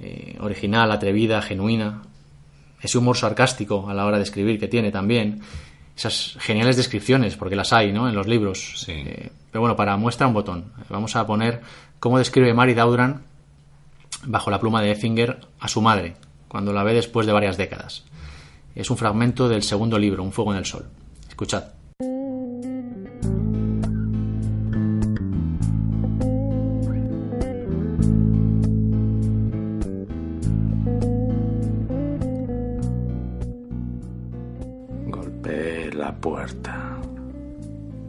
eh, original, atrevida, genuina, ese humor sarcástico a la hora de escribir que tiene también, esas geniales descripciones, porque las hay, ¿no? En los libros. Sí. Eh, pero bueno, para muestra un botón. Vamos a poner cómo describe Mary Daudran bajo la pluma de Effinger a su madre, cuando la ve después de varias décadas. Es un fragmento del segundo libro, Un fuego en el sol. Escuchad. Puerta.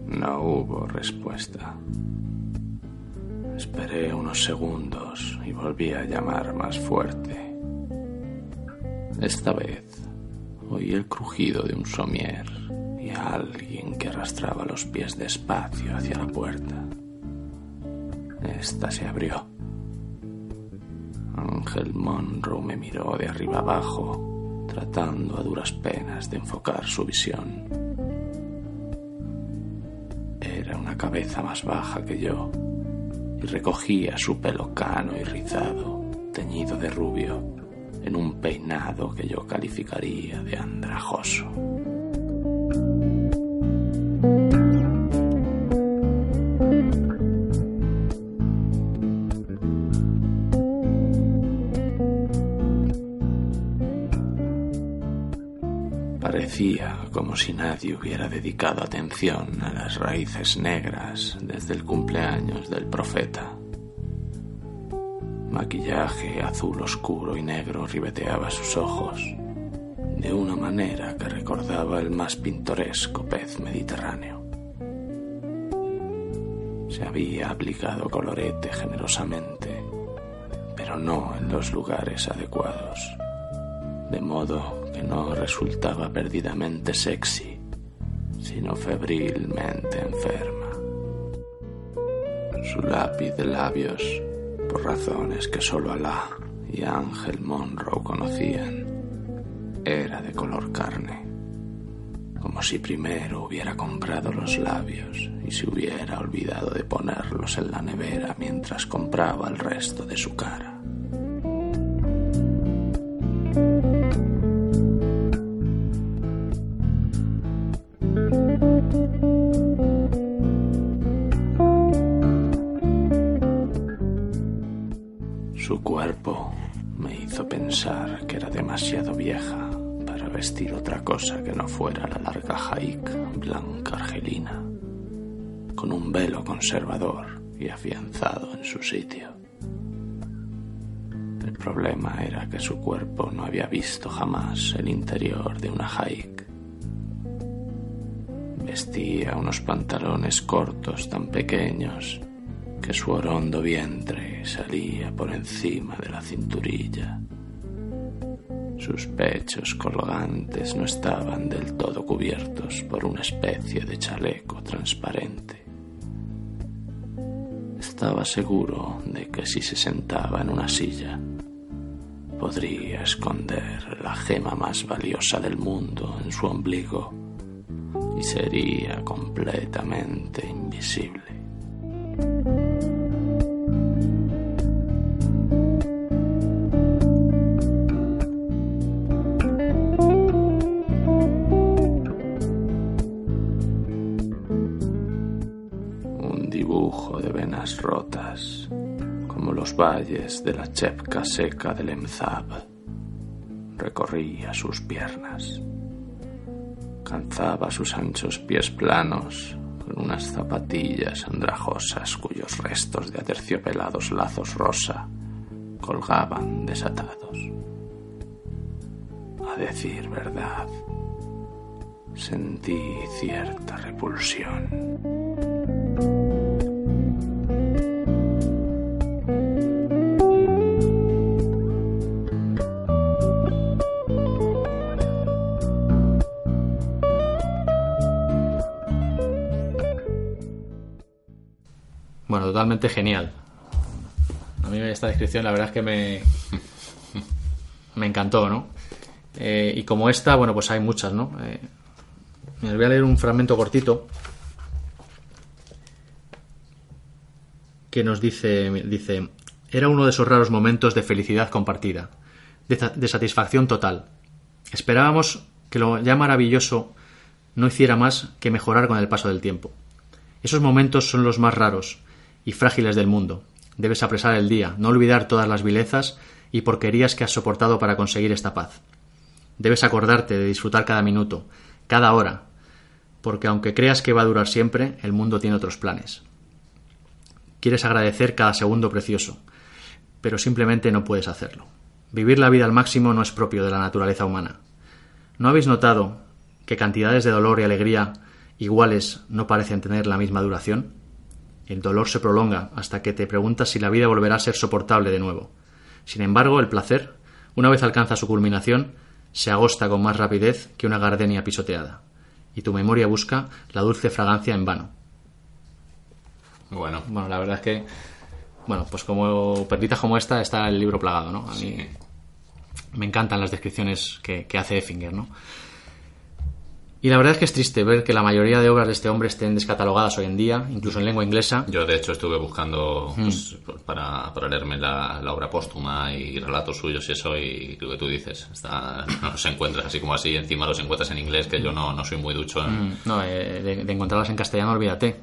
No hubo respuesta. Esperé unos segundos y volví a llamar más fuerte. Esta vez oí el crujido de un somier y a alguien que arrastraba los pies despacio hacia la puerta. Esta se abrió. Ángel Monroe me miró de arriba abajo, tratando a duras penas de enfocar su visión. Era una cabeza más baja que yo y recogía su pelo cano y rizado, teñido de rubio, en un peinado que yo calificaría de andrajoso. Como si nadie hubiera dedicado atención a las raíces negras desde el cumpleaños del profeta. Maquillaje azul oscuro y negro ribeteaba sus ojos de una manera que recordaba el más pintoresco pez mediterráneo. Se había aplicado colorete generosamente, pero no en los lugares adecuados de modo que no resultaba perdidamente sexy, sino febrilmente enferma. Su lápiz de labios, por razones que solo Alá y Ángel Monroe conocían, era de color carne, como si primero hubiera comprado los labios y se hubiera olvidado de ponerlos en la nevera mientras compraba el resto de su cara. Para vestir otra cosa que no fuera la larga jaica blanca argelina, con un velo conservador y afianzado en su sitio. El problema era que su cuerpo no había visto jamás el interior de una haik. Vestía unos pantalones cortos tan pequeños que su orondo vientre salía por encima de la cinturilla. Sus pechos colgantes no estaban del todo cubiertos por una especie de chaleco transparente. Estaba seguro de que si se sentaba en una silla, podría esconder la gema más valiosa del mundo en su ombligo y sería completamente invisible. Valles de la chepca seca del Emzab, recorría sus piernas. Calzaba sus anchos pies planos con unas zapatillas andrajosas cuyos restos de aterciopelados lazos rosa colgaban desatados. A decir verdad, sentí cierta repulsión. Bueno, totalmente genial. A mí esta descripción la verdad es que me, me encantó, ¿no? Eh, y como esta, bueno, pues hay muchas, ¿no? Eh, voy a leer un fragmento cortito que nos dice, dice, era uno de esos raros momentos de felicidad compartida, de satisfacción total. Esperábamos que lo ya maravilloso no hiciera más que mejorar con el paso del tiempo. Esos momentos son los más raros y frágiles del mundo. Debes apresar el día, no olvidar todas las vilezas y porquerías que has soportado para conseguir esta paz. Debes acordarte de disfrutar cada minuto, cada hora, porque aunque creas que va a durar siempre, el mundo tiene otros planes. Quieres agradecer cada segundo precioso, pero simplemente no puedes hacerlo. Vivir la vida al máximo no es propio de la naturaleza humana. ¿No habéis notado que cantidades de dolor y alegría iguales no parecen tener la misma duración? El dolor se prolonga hasta que te preguntas si la vida volverá a ser soportable de nuevo. Sin embargo, el placer, una vez alcanza su culminación, se agosta con más rapidez que una gardenia pisoteada, y tu memoria busca la dulce fragancia en vano. Bueno, Bueno, la verdad es que, bueno, pues como perditas como esta está el libro plagado, ¿no? A mí sí. me encantan las descripciones que, que hace Effinger, ¿no? Y la verdad es que es triste ver que la mayoría de obras de este hombre estén descatalogadas hoy en día, incluso en lengua inglesa. Yo, de hecho, estuve buscando pues, para, para leerme la, la obra póstuma y relatos suyos y eso, y lo que tú dices, está, (laughs) no los encuentras así como así, encima los encuentras en inglés, que yo no, no soy muy ducho en... Mm, No, eh, de, de encontrarlas en castellano, olvídate.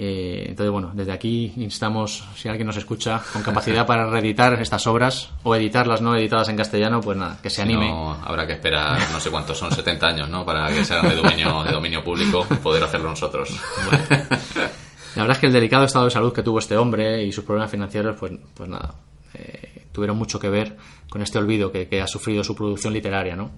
Eh, entonces, bueno, desde aquí instamos, si alguien nos escucha, con capacidad para reeditar estas obras o editarlas no editadas en castellano, pues nada, que se Si anime. no, habrá que esperar, no sé cuántos son, 70 años, ¿no? Para que sean de dominio, de dominio público, poder hacerlo nosotros. La verdad es que el delicado estado de salud que tuvo este hombre y sus problemas financieros, pues, pues nada, eh, tuvieron mucho que ver con este olvido que, que ha sufrido su producción literaria, ¿no?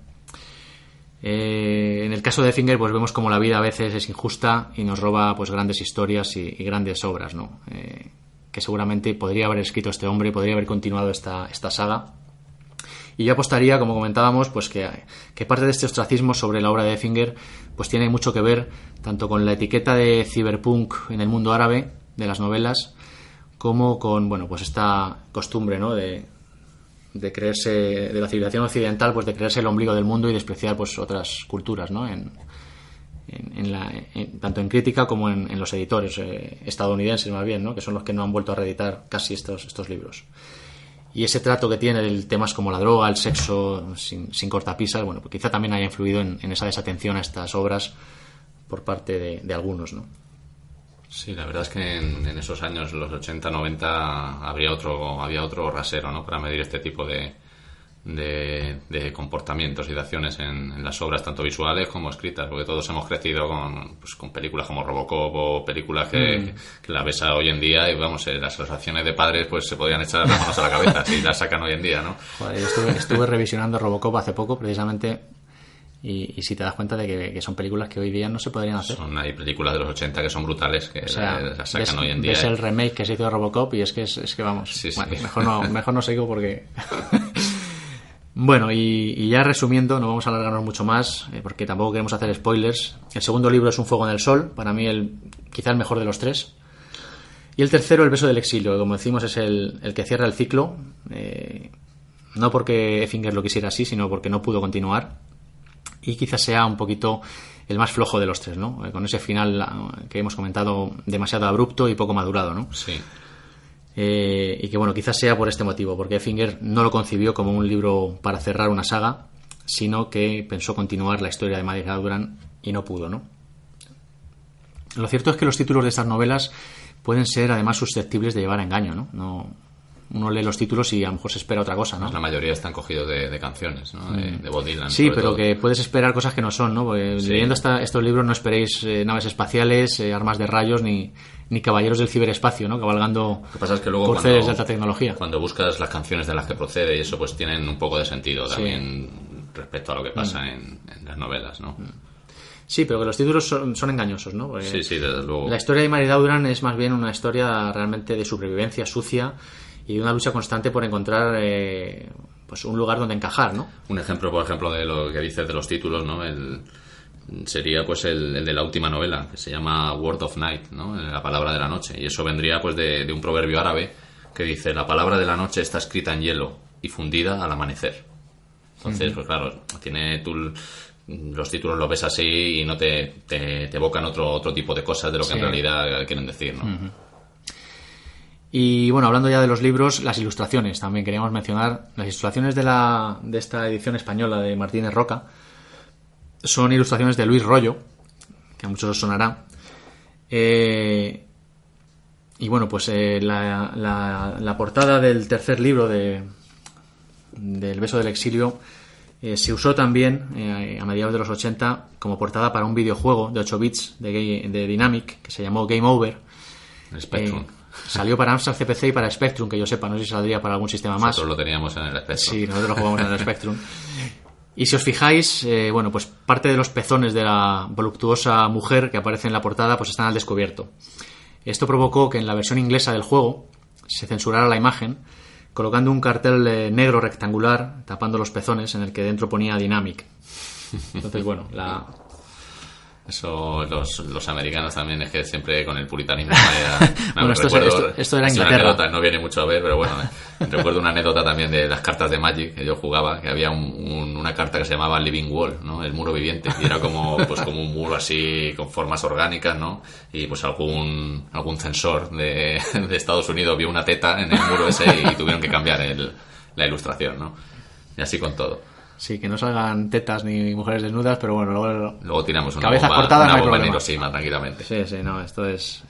Eh, en el caso de Finger, pues vemos como la vida a veces es injusta y nos roba pues grandes historias y, grandes obras, ¿no? Eh, que seguramente podría haber escrito este hombre, podría haber continuado esta, esta saga. Y yo apostaría, como comentábamos, pues que, que parte de este ostracismo sobre la obra de Effinger pues tiene mucho que ver tanto con la etiqueta de cyberpunk en el mundo árabe de las novelas como con bueno pues esta costumbre ¿no? de, de creerse de la civilización occidental pues de creerse el ombligo del mundo y despreciar pues otras culturas ¿no? en, en, la, en- tanto en crítica como en, los editores eh, estadounidenses más bien ¿no? que son los que no han vuelto a reeditar casi estos, estos libros y ese trato que tiene de temas como la droga, el sexo sin, sin cortapisas, bueno, pues quizá también haya influido en, en esa desatención a estas obras por parte de, de algunos, ¿no? Sí, la verdad es que en, en esos años, los 80, 90, habría otro, había otro rasero, ¿no? Para medir este tipo de, de, de comportamientos y de acciones en, en las obras, tanto visuales como escritas, porque todos hemos crecido con, pues, con películas como Robocop o películas que, que la ves hoy en día y, vamos, eh, las asociaciones de padres pues se podrían echar las manos a la cabeza si las sacan hoy en día, ¿no? Joder, yo estuve, estuve revisionando Robocop hace poco, precisamente, y, y si te das cuenta de que, que son películas que hoy día no se podrían hacer. Son, hay películas de los 80 que son brutales, que O sea, las sacan ves, hoy en día. ves ¿eh? el remake que se hizo de Robocop y es que, es, es que vamos, Sí, sí. bueno, mejor, no, mejor no sigo porque... (laughs) bueno, y, y ya resumiendo, no vamos a alargarnos mucho más, eh, porque tampoco queremos hacer spoilers. El segundo libro es Un fuego en el sol, para mí el, quizá el mejor de los tres. Y el tercero, El beso del exilio, que como decimos es el, el que cierra el ciclo, eh, no porque Effinger lo quisiera así, sino porque no pudo continuar y quizás sea un poquito el más flojo de los tres, ¿no? Eh, con ese final eh, que hemos comentado demasiado abrupto y poco madurado, ¿no? Sí. Eh, y que bueno, quizás sea por este motivo, porque Finger no lo concibió como un libro para cerrar una saga, sino que pensó continuar la historia de Magic Duran y no pudo, ¿no? Lo cierto es que los títulos de estas novelas pueden ser además susceptibles de llevar a engaño, ¿no? no uno lee los títulos y a lo mejor se espera otra cosa, ¿no? La mayoría están cogidos de, de canciones, ¿no? De, de Bob Dylan. Sí, pero todo. que puedes esperar cosas que no son, ¿no? Porque Sí. Leyendo esta- estos libros no esperéis eh, naves espaciales, eh, armas de rayos, ni, ni caballeros del ciberespacio, ¿no? Cabalgando Lo que pasa es que luego por cuando, de alta tecnología. cuando buscas las canciones de las que procede y eso pues tienen un poco de sentido Sí. Mm. también respecto a lo que pasa en, en las novelas, ¿no? Sí, pero que los títulos son, son engañosos, ¿no? Porque Sí, sí, desde luego. La historia de Mary Duran es más bien una historia realmente de supervivencia sucia y una lucha constante por encontrar eh, pues un lugar donde encajar, ¿no? Un ejemplo, por ejemplo, de lo que dices de los títulos, ¿no? El, sería pues el, el de la última novela, que se llama Word of Night, ¿no? La palabra de la noche. Y eso vendría pues de, de un proverbio árabe que dice, la palabra de la noche está escrita en hielo y fundida al amanecer. Entonces, pues claro, tiene tú los títulos los ves así y no te, te, te evocan otro, otro tipo de cosas de lo que Sí. en realidad quieren decir, ¿no? Y bueno, hablando ya de los libros, las ilustraciones también queríamos mencionar. Las ilustraciones de, la, de esta edición española de Martínez Roca son ilustraciones de Luis Rollo, que a muchos os sonará. Eh, y bueno, pues eh, la, la- la portada del tercer libro de, del Beso del Exilio eh, se usó también eh, a mediados de los 80 como portada para un videojuego de 8 bits de, de Dynamic que se llamó Game Over. Spectrum. Salió para Amstrad CPC y para Spectrum, que yo sepa, no sé si saldría para algún sistema más. Nosotros lo teníamos en el Spectrum. Sí, nosotros lo jugamos en el Spectrum. Y si os fijáis, eh, bueno, pues parte de los pezones de la voluptuosa mujer que aparece en la portada, pues están al descubierto. Esto provocó que en la versión inglesa del juego se censurara la imagen, colocando un cartel eh, negro rectangular tapando los pezones en el que dentro ponía Dynamic. Entonces, bueno, la, Eso los, los americanos también es que siempre con el puritanismo. (laughs) me Bueno, esto es- recuerdo- esto- esto era es una Inglaterra. anécdota, no viene mucho a ver, pero bueno, eh, recuerdo una anécdota también de las cartas de Magic que yo jugaba, que había un- un- una carta que se llamaba Living Wall, ¿no? El muro viviente, y era como, pues como un muro así con formas orgánicas, ¿no? Y pues algún, algún censor de, de Estados Unidos vio una teta en el muro ese y tuvieron que cambiar el- la ilustración, ¿no? Y así con todo. Sí, que no salgan tetas ni mujeres desnudas, pero bueno, luego Luego tiramos una Cabezas bomba, cortadas, una no hay bomba en problema. Hiroshima tranquilamente. Sí, sí, no, esto es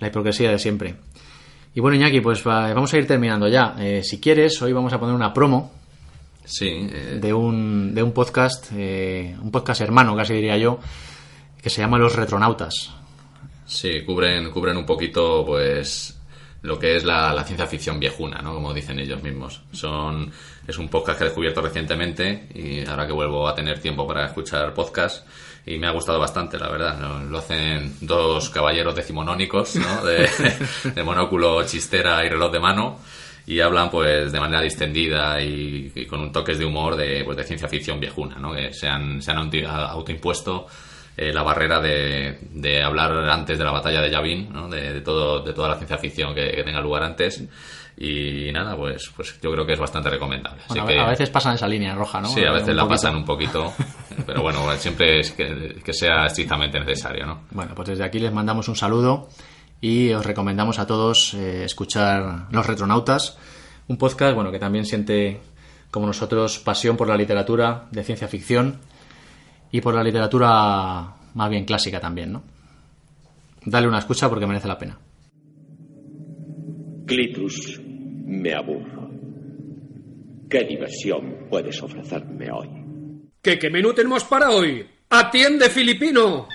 la hipocresía de siempre. Y bueno, Iñaki, pues va- vamos a ir terminando ya. Eh, si quieres, hoy vamos a poner una promo Sí, eh, de un, de un podcast, eh, un podcast hermano, casi diría yo, que se llama Los Retronautas. Sí, cubren, cubren un poquito, pues, lo que es la, la ciencia ficción viejuna, ¿no? Como dicen ellos mismos. Son, es un podcast que he descubierto recientemente y ahora que vuelvo a tener tiempo para escuchar podcast y me ha gustado bastante, la verdad. Lo hacen dos caballeros decimonónicos, ¿no? (laughs) De, monóculo, chistera y reloj de mano y hablan pues de manera distendida y, con un toques de humor de, pues, de ciencia ficción viejuna, ¿no? Que se han, se han auto- autoimpuesto eh, la barrera de, de hablar antes de la batalla de Yavin, ¿no? de, todo, de toda la ciencia ficción que tenga lugar antes. Y nada, pues, pues yo creo que es bastante recomendable. Así a- que- a veces pasan esa línea roja, ¿no? Sí, a veces la poquito. pasan un poquito, (laughs) pero bueno, siempre es que, que sea estrictamente necesario, ¿no? Bueno, pues desde aquí les mandamos un saludo y os recomendamos a todos eh, escuchar Los Retronautas, un podcast bueno que también siente como nosotros pasión por la literatura de ciencia ficción y por la literatura más bien clásica también, ¿no? Dale una escucha porque merece la pena. Clitus, me aburro. ¿Qué diversión puedes ofrecerme hoy? ¿Qué, qué menú tenemos para hoy? ¡Atiende, filipino!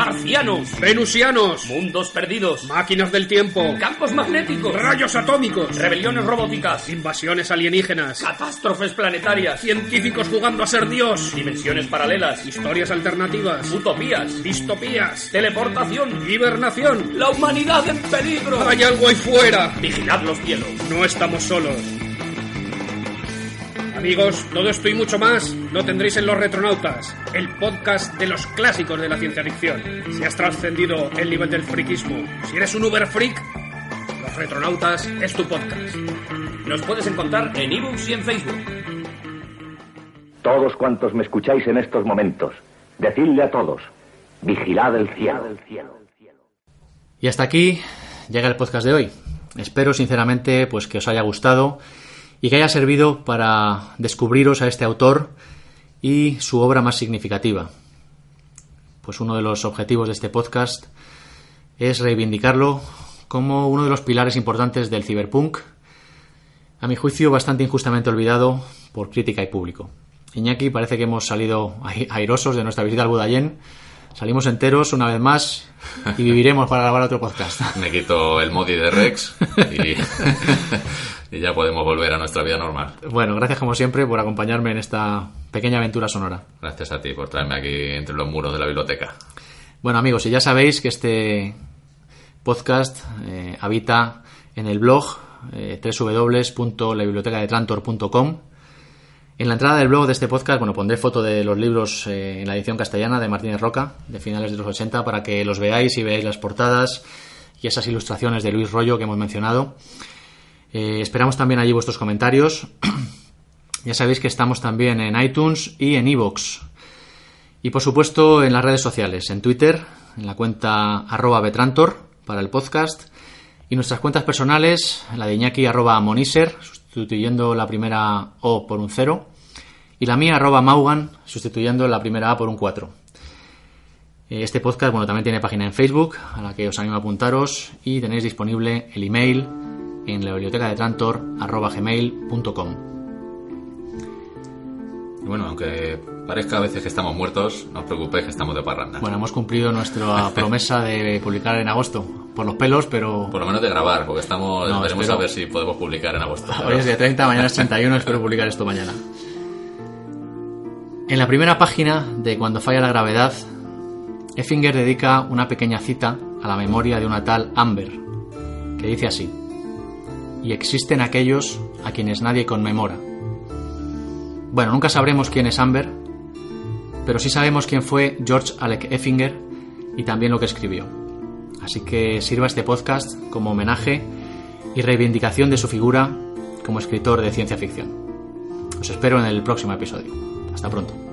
Marcianos, Venusianos, mundos perdidos, máquinas del tiempo, campos magnéticos, rayos atómicos, rebeliones robóticas, invasiones alienígenas, catástrofes planetarias, científicos jugando a ser Dios, dimensiones paralelas, historias alternativas, utopías, distopías, teleportación, hibernación. la humanidad en peligro. Hay algo ahí fuera. Vigilad los cielos. No estamos solos. Amigos, todo esto y mucho más lo tendréis en Los Retronautas, el podcast de los clásicos de la ciencia ficción. Si has trascendido el nivel del friquismo, si eres un uber freak, Los Retronautas es tu podcast. Nos puedes encontrar en ebooks y en Facebook. Todos cuantos me escucháis en estos momentos, decidle a todos, vigilad el cielo. Y hasta aquí llega el podcast de hoy. Espero sinceramente pues que os haya gustado y que haya servido para descubriros a este autor y su obra más significativa. Pues uno de los objetivos de este podcast es reivindicarlo como uno de los pilares importantes del ciberpunk, a mi juicio bastante injustamente olvidado por crítica y público. Iñaki, parece que hemos salido airosos de nuestra visita al Budallén. Salimos enteros una vez más y viviremos para grabar otro podcast. (laughs) Me quito el modi de Rex y, (laughs) y ya podemos volver a nuestra vida normal. Bueno, gracias como siempre por acompañarme en esta pequeña aventura sonora. Gracias a ti por traerme aquí entre los muros de la biblioteca. Bueno amigos, y ya sabéis que este podcast eh, habita en el blog eh, www.labibliotecadetrantor.com en la entrada del blog de este podcast, bueno, pondré foto de los libros eh, en la edición castellana de Martínez Roca, de finales de los 80, para que los veáis y veáis las portadas y esas ilustraciones de Luis Rollo que hemos mencionado. Eh, esperamos también allí vuestros comentarios. (clears throat) ya sabéis que estamos también en iTunes y en iVoox. Y por supuesto en las redes sociales, en Twitter, en la cuenta arroba betrantor para el podcast, y nuestras cuentas personales, la de Iñaki arroba moniser, sustituyendo la primera O por un 0, y la mía arroba Maugan, sustituyendo la primera A por un 4. Eh, este podcast, bueno, también tiene página en Facebook, a la que os animo a apuntaros, y tenéis disponible el email en la biblioteca de Trantor, arroba gmail.com. Y bueno, aunque parezca a veces que estamos muertos, no os preocupéis que estamos de parranda. Bueno, hemos cumplido nuestra (laughs) promesa de publicar en agosto, por los pelos, pero... Por lo menos de grabar, porque estamos, No, veremos espero- a ver si podemos publicar en agosto. Hoy es día 30, mañana es 31, espero publicar esto mañana. En la primera página de Cuando falla la gravedad, Effinger dedica una pequeña cita a la memoria de una tal Amber, que dice así, y existen aquellos a quienes nadie conmemora. Bueno, nunca sabremos quién es Amber, pero sí sabemos quién fue George Alec Effinger y también lo que escribió. Así que sirva este podcast como homenaje y reivindicación de su figura como escritor de ciencia ficción. Os espero en el próximo episodio. Hasta pronto.